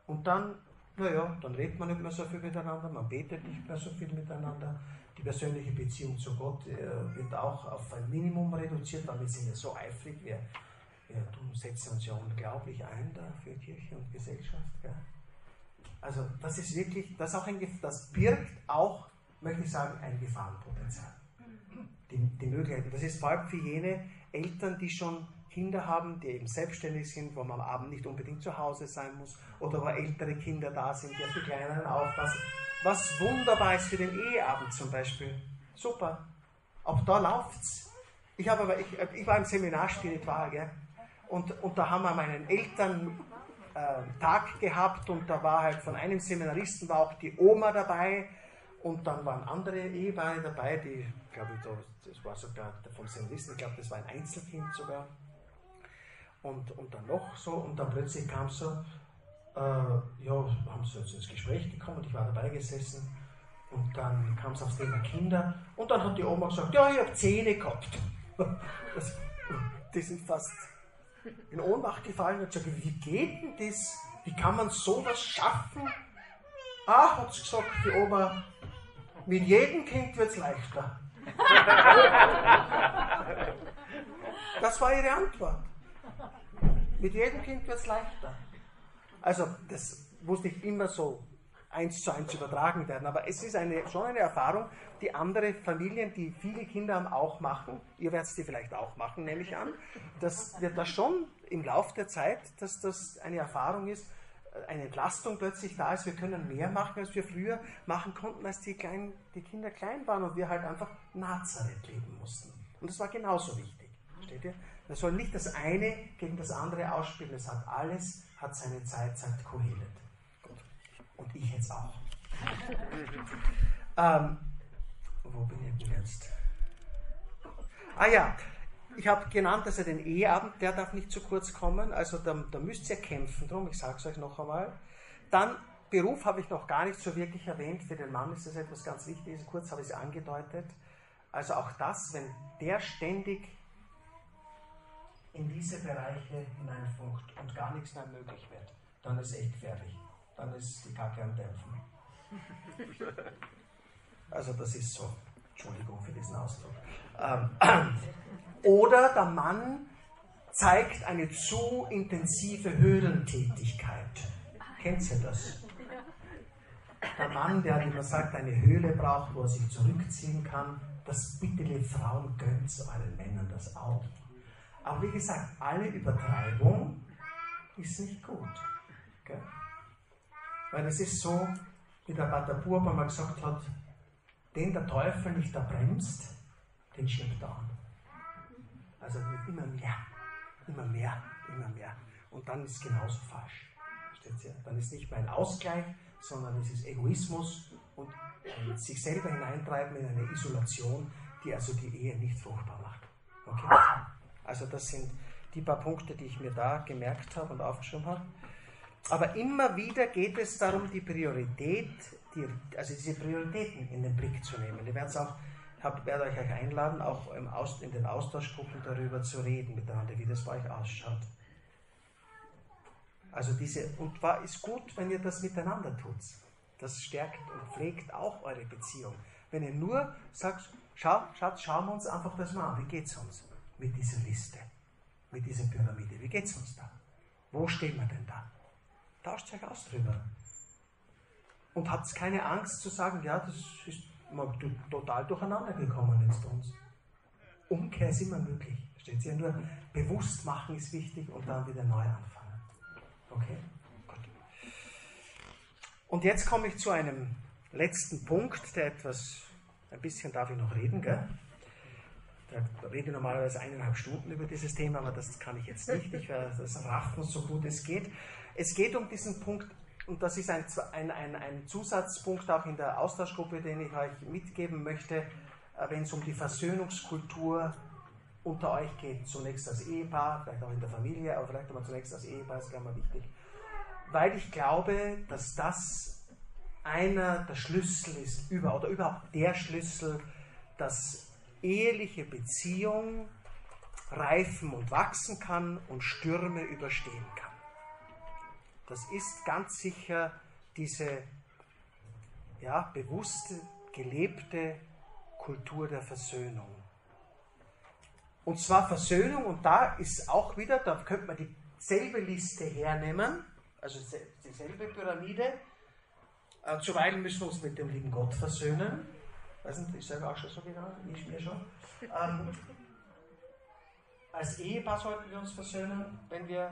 Und dann, naja, dann redet man nicht mehr so viel miteinander, man betet nicht mehr so viel miteinander. Die persönliche Beziehung zu Gott äh, wird auch auf ein Minimum reduziert, weil wir sind ja so eifrig. Wir, wir setzen uns ja unglaublich ein da für Kirche und Gesellschaft. Gell? Also das ist wirklich, das, auch ein, das birgt auch, möchte ich sagen, ein Gefahrenpotenzial. Die, die Möglichkeiten. Das ist vor allem für jene Eltern, die schon Kinder haben, die eben selbstständig sind, wo man am Abend nicht unbedingt zu Hause sein muss oder wo ältere Kinder da sind, die auf die Kleineren aufpassen. Was wunderbar ist für den Eheabend zum Beispiel. Super. Auch da läuft's. Ich, habe aber, ich, ich war im Seminar spiritual, gell? Und, und da haben wir meinen Eltern äh, Tag gehabt und da war halt von einem Seminaristen war auch die Oma dabei und dann waren andere Ehepaare dabei, die, glaube ich, das war sogar vom Seminaristen, ich glaube, das war ein Einzelkind sogar und, und dann noch so und dann plötzlich kam es so, äh, ja, haben sie ins Gespräch gekommen und ich war dabei gesessen und dann kam es aufs Thema Kinder und dann hat die Oma gesagt, ja, ich habe Zähne gehabt. Das, die sind fast in Ohnmacht gefallen und gesagt, wie geht denn das? Wie kann man sowas schaffen? Ah, hat sie gesagt, die Oma, mit jedem Kind wird es leichter. Das war ihre Antwort. Mit jedem Kind wird es leichter. Also, das muss nicht immer so eins zu eins übertragen werden. Aber es ist eine, schon eine Erfahrung, die andere Familien, die viele Kinder haben, auch machen. Ihr werdet die vielleicht auch machen, nehme ich an. Dass wir da schon im Laufe der Zeit, dass das eine Erfahrung ist, eine Entlastung plötzlich da ist. Wir können mehr machen, als wir früher machen konnten, als die, kleinen, die Kinder klein waren und wir halt einfach Nazareth leben mussten. Und das war genauso wichtig. Versteht ihr? Wir sollen nicht das eine gegen das andere ausspielen. Es hat alles, hat seine Zeit, sagt Kohelet. Und ich jetzt auch. ähm, wo bin ich denn jetzt? Ah ja, ich habe genannt, dass er den Eheabend, der darf nicht zu kurz kommen. Also da, da müsst ihr kämpfen drum, ich sage es euch noch einmal. Dann Beruf habe ich noch gar nicht so wirklich erwähnt. Für den Mann ist das etwas ganz Wichtiges. Kurz habe ich es angedeutet. Also auch das, wenn der ständig in diese Bereiche hineinfunkt und gar nichts mehr möglich wird, dann ist echt gefährlich dann ist die Kacke am Dämpfen. Also das ist so. Entschuldigung für diesen Ausdruck. Ähm, oder der Mann zeigt eine zu intensive Höhlentätigkeit. Kennt ihr das? Der Mann, der, wie man sagt, eine Höhle braucht, wo er sich zurückziehen kann, das bitte, liebe Frauen, gönnt euren Männern das auch. Aber wie gesagt, alle Übertreibung ist nicht gut. Gell? Weil es ist so, wie der Pater Burb einmal gesagt hat, den der Teufel nicht erbremst, den schiebt er an. Also wird immer mehr, immer mehr, immer mehr. Und dann ist es genauso falsch. Dann ist nicht mehr ein Ausgleich, sondern es ist Egoismus und sich selber hineintreiben in eine Isolation, die also die Ehe nicht fruchtbar macht. Okay? Also das sind die paar Punkte, die ich mir da gemerkt habe und aufgeschrieben habe. Aber immer wieder geht es darum, die Priorität, die, also diese Prioritäten in den Blick zu nehmen. Ich werde auch, hab, werde euch einladen, auch im Aus, in den Austauschgruppen darüber zu reden miteinander, wie das bei euch ausschaut. Also diese, und war, ist gut, wenn ihr das miteinander tut. Das stärkt und pflegt auch eure Beziehung. Wenn ihr nur sagt, schau, Schatz, schauen wir uns einfach das mal an, wie geht es uns mit dieser Liste, mit dieser Pyramide, wie geht es uns da? Wo stehen wir denn da? Tauscht euch aus drüber. Und habt keine Angst zu sagen, ja, das ist total durcheinander gekommen jetzt uns. Umkehr ist immer möglich. Steht sie ja nur, bewusst machen ist wichtig und dann wieder neu anfangen. Okay? Gut. Und jetzt komme ich zu einem letzten Punkt, der etwas, ein bisschen darf ich noch reden, gell? Rede normalerweise eineinhalb Stunden über dieses Thema, aber das kann ich jetzt nicht. Ich werde das raffen, so gut es geht. Es geht um diesen Punkt, und das ist ein, ein, ein, ein Zusatzpunkt auch in der Austauschgruppe, den ich euch mitgeben möchte, äh, wenn es um die Versöhnungskultur unter euch geht. Zunächst als Ehepaar, vielleicht auch in der Familie, aber vielleicht aber zunächst als Ehepaar, ist gleich mal wichtig. Weil ich glaube, dass das einer der Schlüssel ist, über, oder überhaupt der Schlüssel, dass eheliche Beziehung reifen und wachsen kann und Stürme überstehen kann. Das ist ganz sicher diese ja, bewusste, gelebte Kultur der Versöhnung. Und zwar Versöhnung, und da ist auch wieder, da könnte man dieselbe Liste hernehmen, also dieselbe Pyramide. Äh, zuweilen müssen wir uns mit dem lieben Gott versöhnen. Weiß nicht, ist selber auch schon so genau, ich mir schon. Ähm, als Ehepaar sollten wir uns versöhnen, wenn wir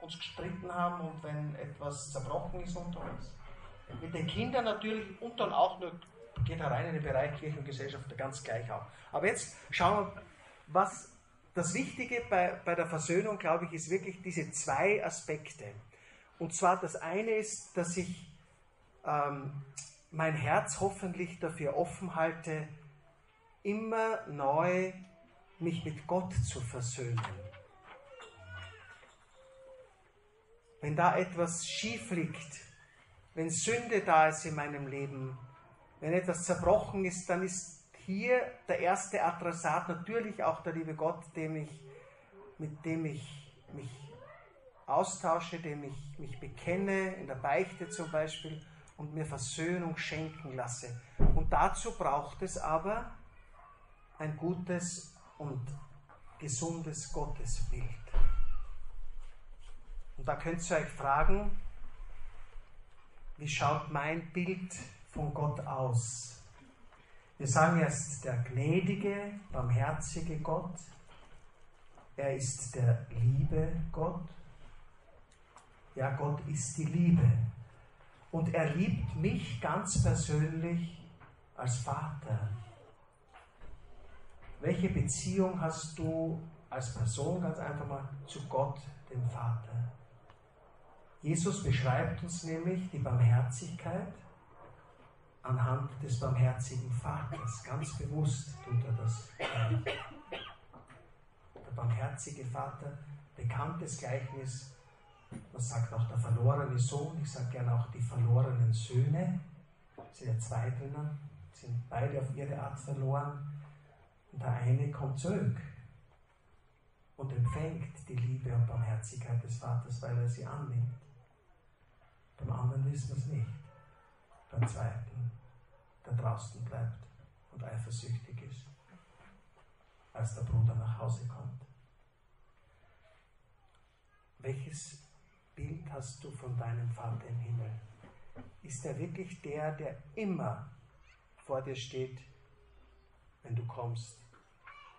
uns gestritten haben und wenn etwas zerbrochen ist unter uns. Mit den Kindern natürlich und dann auch nur, geht da rein in den Bereich Kirche und Gesellschaft ganz gleich auch. Aber jetzt schauen wir, was das Wichtige bei, bei der Versöhnung, glaube ich, ist wirklich diese zwei Aspekte. Und zwar das eine ist, dass ich ähm, mein Herz hoffentlich dafür offen halte, immer neu mich mit Gott zu versöhnen. wenn da etwas schief liegt, wenn Sünde da ist in meinem Leben, wenn etwas zerbrochen ist, dann ist hier der erste Adressat natürlich auch der liebe Gott, dem ich, mit dem ich mich austausche, dem ich mich bekenne, in der Beichte zum Beispiel, und mir Versöhnung schenken lasse. Und dazu braucht es aber ein gutes und gesundes Gottesbild. Und da könnt ihr euch fragen, wie schaut mein Bild von Gott aus? Wir sagen jetzt der gnädige, barmherzige Gott. Er ist der liebe Gott. Ja, Gott ist die Liebe. Und er liebt mich ganz persönlich als Vater. Welche Beziehung hast du als Person ganz einfach mal zu Gott, dem Vater? Jesus beschreibt uns nämlich die Barmherzigkeit anhand des barmherzigen Vaters. Ganz bewusst tut er das. Der barmherzige Vater, bekanntes Gleichnis man sagt auch der verlorene Sohn, ich sage gerne auch die verlorenen Söhne. Es sind ja zwei drinnen, sind beide auf ihre Art verloren. Und der eine kommt zurück und empfängt die Liebe und Barmherzigkeit des Vaters, weil er sie annimmt. Beim anderen wissen wir es nicht. Beim zweiten, der draußen bleibt und eifersüchtig ist, als der Bruder nach Hause kommt. Welches Bild hast du von deinem Vater im Himmel? Ist er wirklich der, der immer vor dir steht, wenn du kommst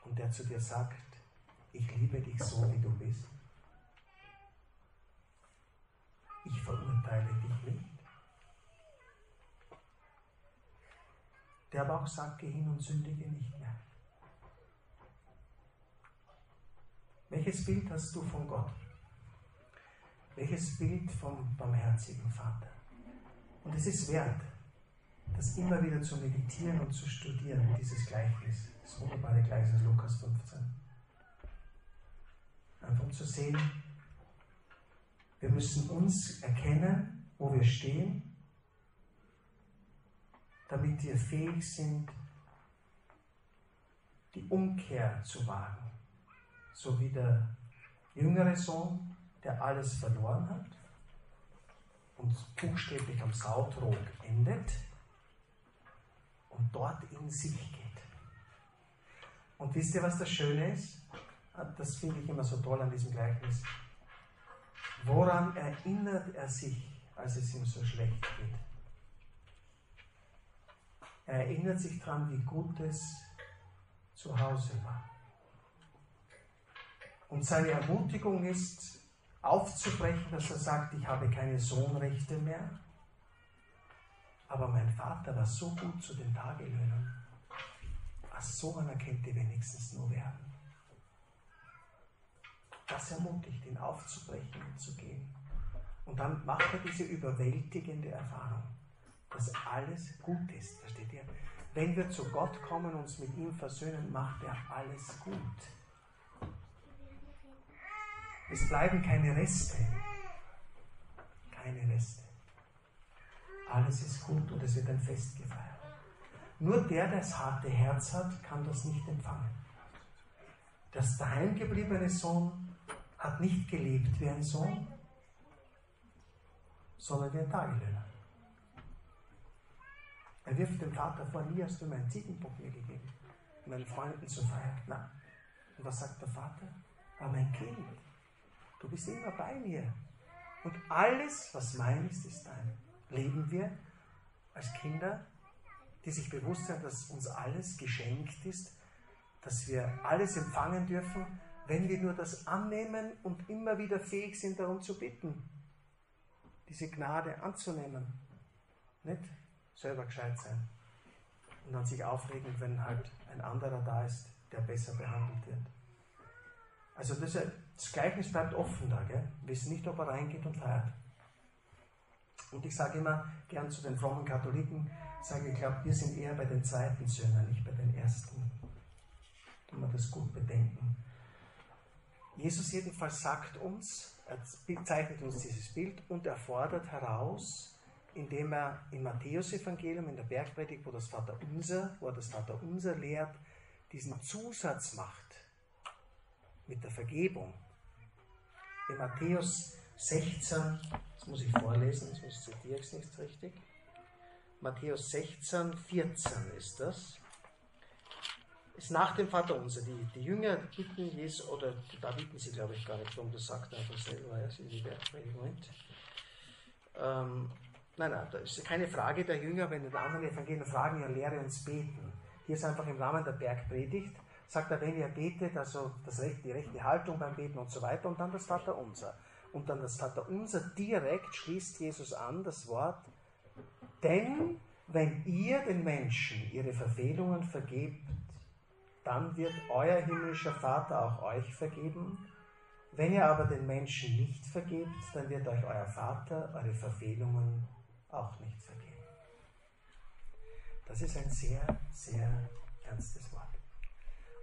und der zu dir sagt, ich liebe dich so, wie du bist? Ich verurteile dich nicht. Der aber auch sagt, geh hin und sündige nicht mehr. Welches Bild hast du von Gott? Welches Bild vom barmherzigen Vater. Und es ist wert, das immer wieder zu meditieren und zu studieren, dieses Gleichnis, das wunderbare Gleichnis Lukas 15. Einfach um zu sehen, wir müssen uns erkennen, wo wir stehen, damit wir fähig sind, die Umkehr zu wagen. So wie der jüngere Sohn der alles verloren hat und buchstäblich am Sautrog endet und dort in sich geht. Und wisst ihr, was das Schöne ist? Das finde ich immer so toll an diesem Gleichnis. Woran erinnert er sich, als es ihm so schlecht geht? Er erinnert sich daran, wie gut es zu Hause war. Und seine Ermutigung ist, aufzubrechen, dass er sagt, ich habe keine Sohnrechte mehr. Aber mein Vater war so gut zu den Tagelöhnern. Als so einer könnte wenigstens nur werden. Das ermutigt ihn aufzubrechen und zu gehen. Und dann macht er diese überwältigende Erfahrung, dass alles gut ist. Versteht ihr? Wenn wir zu Gott kommen und uns mit ihm versöhnen, macht er alles gut. Es bleiben keine Reste. Keine Reste. Alles ist gut und es wird ein Fest gefeiert. Nur der, der das harte Herz hat, kann das nicht empfangen. Das daheimgebliebene Sohn hat nicht gelebt wie ein Sohn, sondern wie ein Tagelöhner. Er wirft dem Vater vor, nie hast du mir einen Ziegenbock mir gegeben, meinen Freunden zu feiern. Nein. Und was sagt der Vater? Aber mein Kind, Du bist immer bei mir. Und alles, was mein ist, ist dein. Leben wir als Kinder, die sich bewusst sind, dass uns alles geschenkt ist, dass wir alles empfangen dürfen, wenn wir nur das annehmen und immer wieder fähig sind, darum zu bitten, diese Gnade anzunehmen. Nicht selber gescheit sein und dann sich aufregen, wenn halt ein anderer da ist, der besser behandelt wird. Also das, das Gleichnis bleibt offen da. Gell? Wir wissen nicht, ob er reingeht und feiert. Und ich sage immer gern zu den frommen Katholiken, sage ich glaube, wir sind eher bei den zweiten Söhnen, nicht bei den ersten. Wenn wir das gut bedenken. Jesus jedenfalls sagt uns, er zeichnet uns dieses Bild und er fordert heraus, indem er im Matthäus-Evangelium, in der Bergpredigt, wo das Vater Unser, wo er das Vater Unser lehrt, diesen Zusatz macht mit der Vergebung. In Matthäus 16, das muss ich vorlesen, sonst zitiere ich es nicht richtig. Matthäus 16, 14 ist das. Ist nach dem Vater unser. Die, die Jünger bitten Jesus, oder da bitten sie, glaube ich, gar nicht drum, das sagt er einfach selber erst in die Bergpredigt. Ähm, nein, nein, das ist keine Frage der Jünger, wenn die anderen Evangelien fragen, ja, lehre uns beten. Hier ist einfach im Rahmen der Bergpredigt, sagt er, wenn ihr betet, also das Recht, die rechte Haltung beim Beten und so weiter, und dann das Vaterunser. Und dann das Vaterunser direkt schließt Jesus an, das Wort, denn wenn ihr den Menschen ihre Verfehlungen vergebt, dann wird euer himmlischer Vater auch euch vergeben. Wenn ihr aber den Menschen nicht vergebt, dann wird euch euer Vater eure Verfehlungen auch nicht vergeben. Das ist ein sehr, sehr ernstes Wort.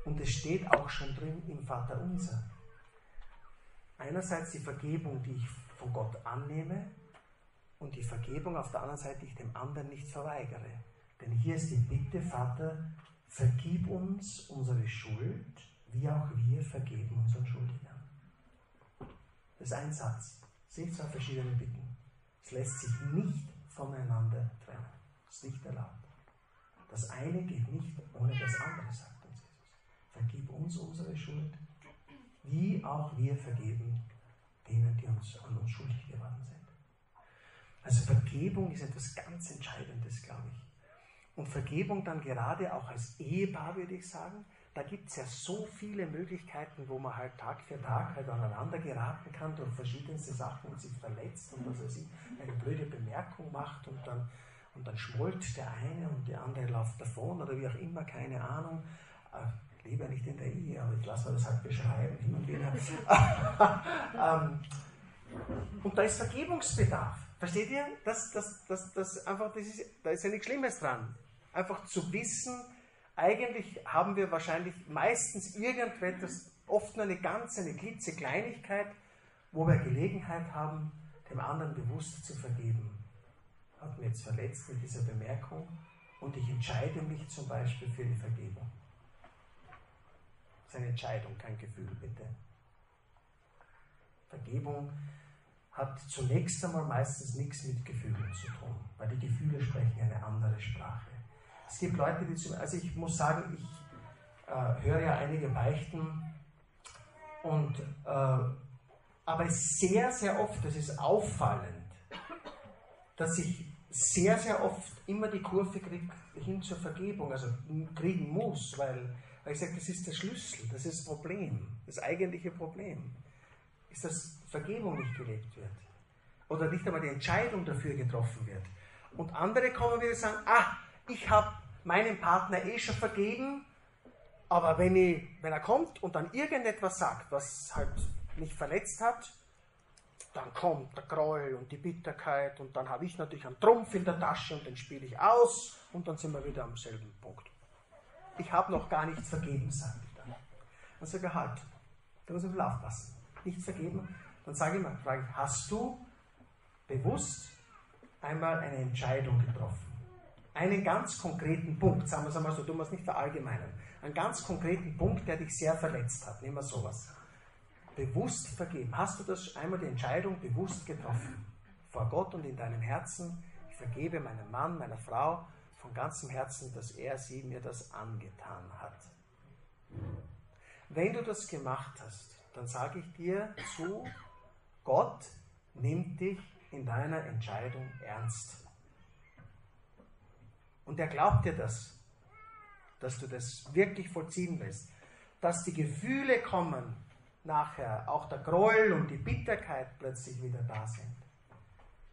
Und es steht auch schon drin im Vater unser. Einerseits die Vergebung, die ich von Gott annehme, und die Vergebung auf der anderen Seite, die ich dem anderen nicht verweigere. Denn hier ist die Bitte, Vater, vergib uns unsere Schuld, wie auch wir vergeben unseren Schuldigern. Das ist ein Satz. Seht zwei verschiedene Bitten. Es lässt sich nicht voneinander trennen. Das ist nicht erlaubt. Das eine geht nicht ohne das andere, sagt. Vergib uns unsere Schuld, wie auch wir vergeben denen, die uns an uns schuldig geworden sind. Also Vergebung ist etwas ganz Entscheidendes, glaube ich. Und Vergebung dann gerade auch als Ehepaar, würde ich sagen, da gibt es ja so viele Möglichkeiten, wo man halt Tag für Tag halt aneinander geraten kann durch verschiedenste Sachen und sich verletzt und was weiß ich, eine blöde Bemerkung macht und dann, und dann schmollt der eine und der andere läuft davon oder wie auch immer, keine Ahnung. Ja nicht in der Ehe, aber ich lasse mir das halt beschreiben hin und wieder. Ähm, und da ist Vergebungsbedarf. Versteht ihr? Das, das, das, das einfach, das ist, da ist ja nichts Schlimmes dran. Einfach zu wissen, eigentlich haben wir wahrscheinlich meistens irgendetwas, oft nur eine ganz, eine klitzekleinigkeit, wo wir Gelegenheit haben, dem anderen bewusst zu vergeben. Hat mir jetzt verletzt mit dieser Bemerkung und ich entscheide mich zum Beispiel für die Vergebung. Ist eine Entscheidung, kein Gefühl, bitte. Vergebung hat zunächst einmal meistens nichts mit Gefühlen zu tun, weil die Gefühle sprechen eine andere Sprache. Es gibt Leute, die zum, also ich muss sagen, ich äh, höre ja einige Beichten und äh, aber sehr, sehr oft, das ist auffallend, dass ich sehr, sehr oft immer die Kurve kriege hin zur Vergebung, also kriegen muss, weil, weil ich sage, das ist der Schlüssel, das ist das Problem, das eigentliche Problem ist, dass Vergebung nicht gelebt wird. Oder nicht einmal die Entscheidung dafür getroffen wird. Und andere kommen wieder und sagen, ah, ich habe meinem Partner eh schon vergeben, aber wenn, ich, wenn er kommt und dann irgendetwas sagt, was halt mich verletzt hat, dann kommt der Groll und die Bitterkeit und dann habe ich natürlich einen Trumpf in der Tasche und den spiele ich aus und dann sind wir wieder am selben Punkt. Ich habe noch gar nichts vergeben, sage ich dann. Dann sage ich halt, da muss ich aufpassen nichts vergeben, dann sage ich mal, frage ich, hast du bewusst einmal eine Entscheidung getroffen? Einen ganz konkreten Punkt, sagen wir es einmal so, du musst nicht verallgemeinern, einen ganz konkreten Punkt, der dich sehr verletzt hat, nehmen wir sowas. Bewusst vergeben. Hast du das einmal die Entscheidung bewusst getroffen? Vor Gott und in deinem Herzen, ich vergebe meinem Mann, meiner Frau von ganzem Herzen, dass er sie mir das angetan hat. Wenn du das gemacht hast, dann sage ich dir zu, Gott nimmt dich in deiner Entscheidung ernst. Und er glaubt dir das, dass du das wirklich vollziehen willst. Dass die Gefühle kommen nachher, auch der Groll und die Bitterkeit plötzlich wieder da sind.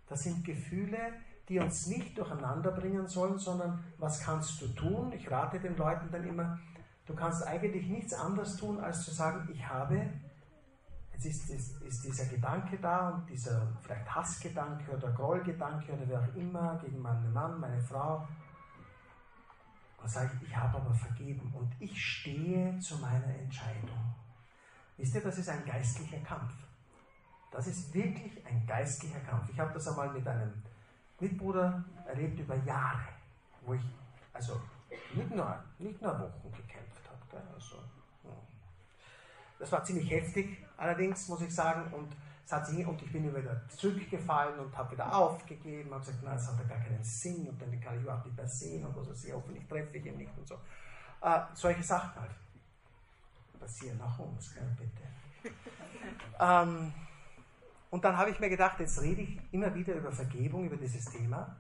Das sind Gefühle, die uns nicht durcheinander bringen sollen, sondern was kannst du tun? Ich rate den Leuten dann immer, du kannst eigentlich nichts anderes tun, als zu sagen, ich habe Jetzt ist, ist, ist, dieser Gedanke da und dieser vielleicht Hassgedanke oder Grollgedanke oder wer auch immer gegen meinen Mann, meine Frau. Und sage ich, ich habe aber vergeben und ich stehe zu meiner Entscheidung. Wisst ihr, das ist ein geistlicher Kampf. Das ist wirklich ein geistlicher Kampf. Ich habe das einmal mit einem Mitbruder erlebt über Jahre, wo ich also nicht nur, nicht nur Wochen gekämpft habe. Also, das war ziemlich heftig, allerdings muss ich sagen, und, es hat sich, und ich bin wieder zurückgefallen und habe wieder aufgegeben, habe gesagt, nein, das hat ja gar keinen Sinn und dann kann ich überhaupt nicht mehr sehen und was weiß ich, hoffentlich treffe ich ihn nicht und so. Äh, solche Sachen halt. Passieren nach uns, gell, bitte. ähm, Und dann habe ich mir gedacht, jetzt rede ich immer wieder über Vergebung, über dieses Thema.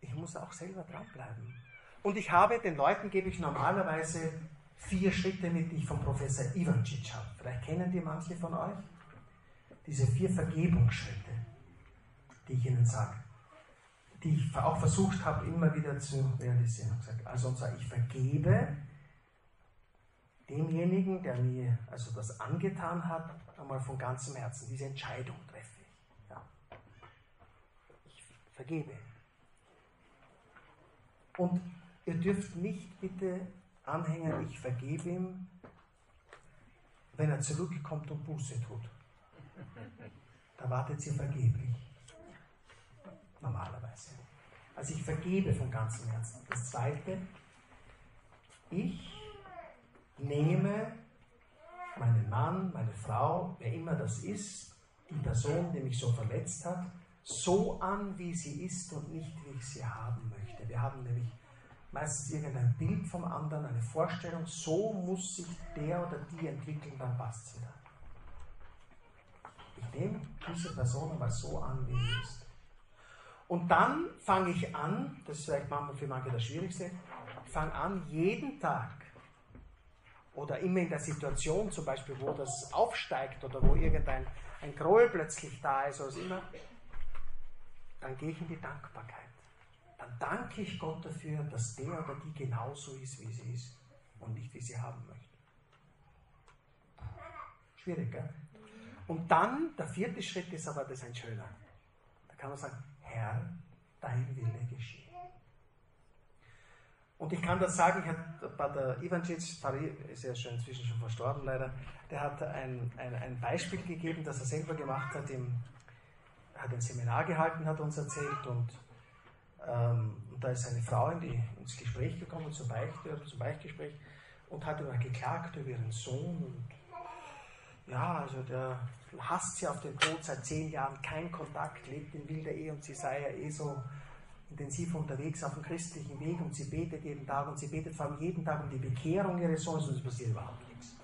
Ich muss auch selber dranbleiben. Und ich habe den Leuten, gebe ich normalerweise vier Schritte mit, die ich vom Professor Ivancic habe. Vielleicht kennen die manche von euch. Diese vier Vergebungsschritte, die ich ihnen sage. Die ich auch versucht habe, immer wieder zu realisieren. Also, und zwar, ich vergebe demjenigen, der mir also das angetan hat, einmal von ganzem Herzen. Diese Entscheidung treffe ich. Ja. Ich vergebe. Und ihr dürft nicht bitte anhängen, ich vergebe ihm, wenn er zurückkommt und Buße tut. Da wartet ihr vergeblich. Normalerweise. Also ich vergebe von ganzem Herzen. Das zweite, ich nehme meinen Mann, meine Frau, wer immer das ist, die Person, die mich so verletzt hat, so an, wie sie ist und nicht, wie ich sie haben möchte. Wir haben nämlich meistens irgendein Bild vom anderen, eine Vorstellung, so muss sich der oder die entwickeln, dann passt sie da. Ich nehme diese Person mal so an, wie sie ist. Und dann fange ich an, das ist vielleicht manchmal für manche das Schwierigste, ich fange an, jeden Tag oder immer in der Situation, zum Beispiel, wo das aufsteigt oder wo irgendein ein Groll plötzlich da ist oder immer, dann gehe ich in die Dankbarkeit. Dann danke ich Gott dafür, dass der oder die genauso ist, wie sie ist und nicht, wie sie haben möchte. Schwierig, gell? Und dann, der vierte Schritt ist aber das ein schöner. Da kann man sagen, Herr, dein Wille geschehe. Und ich kann das sagen, ich hatte der Ivancic, ist ja schon inzwischen schon verstorben leider, der hat ein, ein, ein Beispiel gegeben, das er selber gemacht hat, im, hat ein Seminar gehalten, hat uns erzählt und, ähm, und da ist eine Frau in die, ins Gespräch gekommen, zum, Beichte, zum Beichtgespräch und hat immer geklagt über ihren Sohn und ja, also der hasst sie auf den Tod seit zehn Jahren, kein Kontakt, lebt in wilder Ehe und sie sei ja eh so intensiv unterwegs auf dem christlichen Weg und sie betet jeden Tag und sie betet vor allem jeden Tag um die Bekehrung ihres Sohnes und es passiert überhaupt nichts.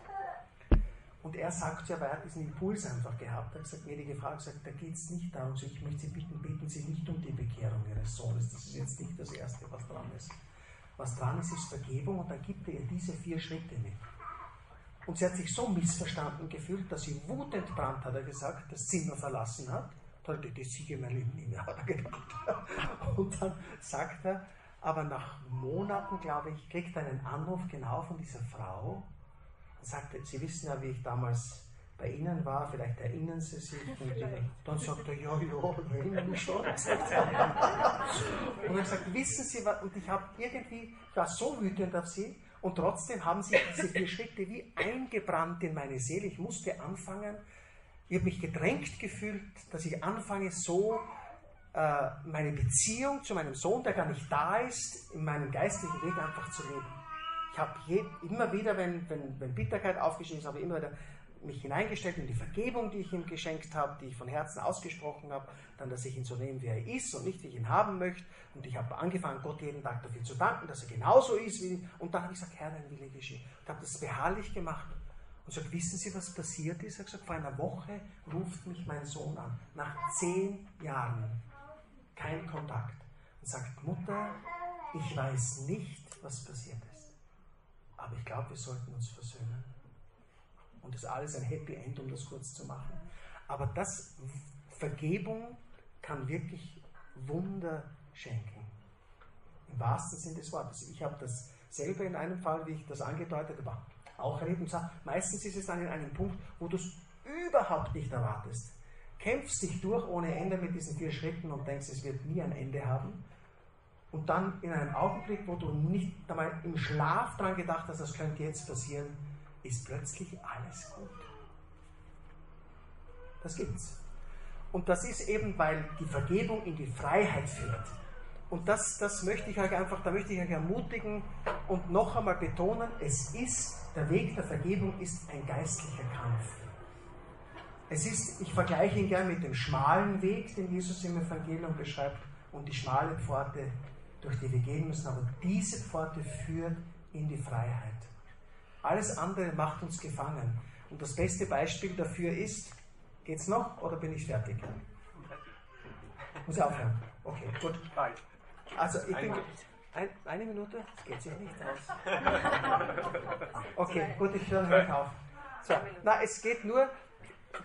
Und er sagt ja, weil er diesen Impuls einfach gehabt. Er hat gesagt, gnädige Frau, gesagt, da geht es nicht darum, ich möchte Sie bitten, beten Sie nicht um die Bekehrung Ihres Sohnes. Das ist jetzt nicht das Erste, was dran ist. Was dran ist, ist Vergebung und dann gibt er ihr diese vier Schritte mit. Und sie hat sich so missverstanden gefühlt, dass sie wutentbrannt, hat er gesagt, das Zimmer verlassen hat heute die Siege mein Leben mehr, hat er gedacht. Und dann sagt er, aber nach Monaten, glaube ich, kriegt er einen Anruf genau von dieser Frau und sagt, Sie wissen ja, wie ich damals bei Ihnen war, vielleicht erinnern Sie sich. Und dann sagt er, ja, ja, ich erinnere mich schon. und er sagt, wissen Sie was, und ich habe irgendwie, ich war so wütend auf Sie, und trotzdem haben sich diese vier Schritte wie eingebrannt in meine Seele. Ich musste anfangen, ich habe mich gedrängt gefühlt, dass ich anfange, so äh, meine Beziehung zu meinem Sohn, der gar nicht da ist, in meinem geistlichen Weg einfach zu leben. Ich habe immer wieder, wenn, wenn, wenn Bitterkeit aufgestiegen ist, habe ich immer wieder mich hineingestellt in die Vergebung, die ich ihm geschenkt habe, die ich von Herzen ausgesprochen habe, dann, dass ich ihn so nehme, wie er ist und nicht, wie ich ihn haben möchte. Und ich habe angefangen, Gott jeden Tag dafür zu danken, dass er genauso ist wie ich. Und dann habe ich gesagt, Herr, dein Wille geschehe. Und habe das beharrlich gemacht und sagt, wissen Sie, was passiert ist? Er hat gesagt, vor einer Woche ruft mich mein Sohn an, nach zehn Jahren, kein Kontakt, und sagt, Mutter, ich weiß nicht, was passiert ist, aber ich glaube, wir sollten uns versöhnen. Und das ist alles ein Happy End, um das kurz zu machen. Aber das, Vergebung kann wirklich Wunder schenken. Im wahrsten Sinne des Wortes. Ich habe dasselbe in einem Fall, wie ich das angedeutet habe, auch erlebt und sagt, meistens ist es dann in einem Punkt, wo du es überhaupt nicht erwartest. Kämpfst dich durch ohne Ende mit diesen vier Schritten und denkst, es wird nie ein Ende haben. Und dann in einem Augenblick, wo du nicht einmal im Schlaf daran gedacht hast, das könnte jetzt passieren, ist plötzlich alles gut. Das gibt's. Und das ist eben, weil die Vergebung in die Freiheit führt. Und das, das möchte ich euch einfach, da möchte ich euch ermutigen und noch einmal betonen, es ist, der Weg der Vergebung ist ein geistlicher Kampf. Es ist, ich vergleiche ihn gern mit dem schmalen Weg, den Jesus im Evangelium beschreibt, und die schmale Pforte, durch die wir gehen müssen, aber diese Pforte führt in die Freiheit. Alles andere macht uns gefangen. Und das beste Beispiel dafür ist, Geht's noch oder bin ich fertig? Muss ich aufhören? Okay, gut. Also ich bin. Ein, eine Minute? Das geht sich nicht aus. Okay, gut, ich höre auf. So, na, es geht nur,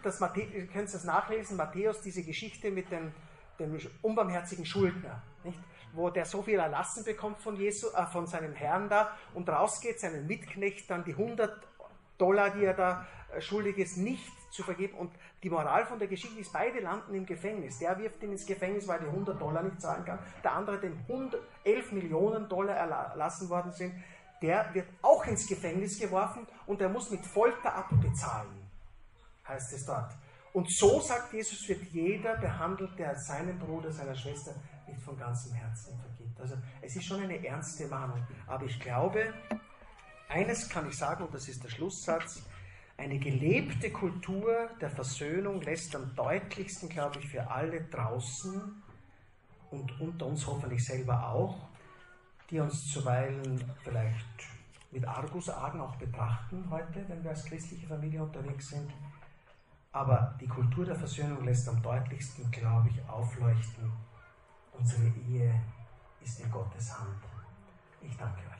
dass Matthäus, ihr könnt es nachlesen, Matthäus, diese Geschichte mit dem, dem unbarmherzigen Schuldner, nicht? wo der so viel erlassen bekommt von, Jesu, äh, von seinem Herrn da und rausgeht, seinen Mitknecht dann die 100 Dollar, die er da äh, schuldig ist, nicht zu vergeben. Und die Moral von der Geschichte ist, beide landen im Gefängnis. Der wirft ihn ins Gefängnis, weil er 100 Dollar nicht zahlen kann. Der andere, dem 11 Millionen Dollar erlassen worden sind, der wird auch ins Gefängnis geworfen und er muss mit Folter abbezahlen, heißt es dort. Und so, sagt Jesus, wird jeder behandelt, der seinem Bruder, seiner Schwester nicht von ganzem Herzen vergibt. Also es ist schon eine ernste Mahnung. Aber ich glaube, eines kann ich sagen, und das ist der Schlusssatz, eine gelebte Kultur der Versöhnung lässt am deutlichsten, glaube ich, für alle draußen und unter uns hoffentlich selber auch, die uns zuweilen vielleicht mit Argusaugen auch betrachten heute, wenn wir als christliche Familie unterwegs sind. Aber die Kultur der Versöhnung lässt am deutlichsten, glaube ich, aufleuchten, unsere Ehe ist in Gottes Hand. Ich danke euch.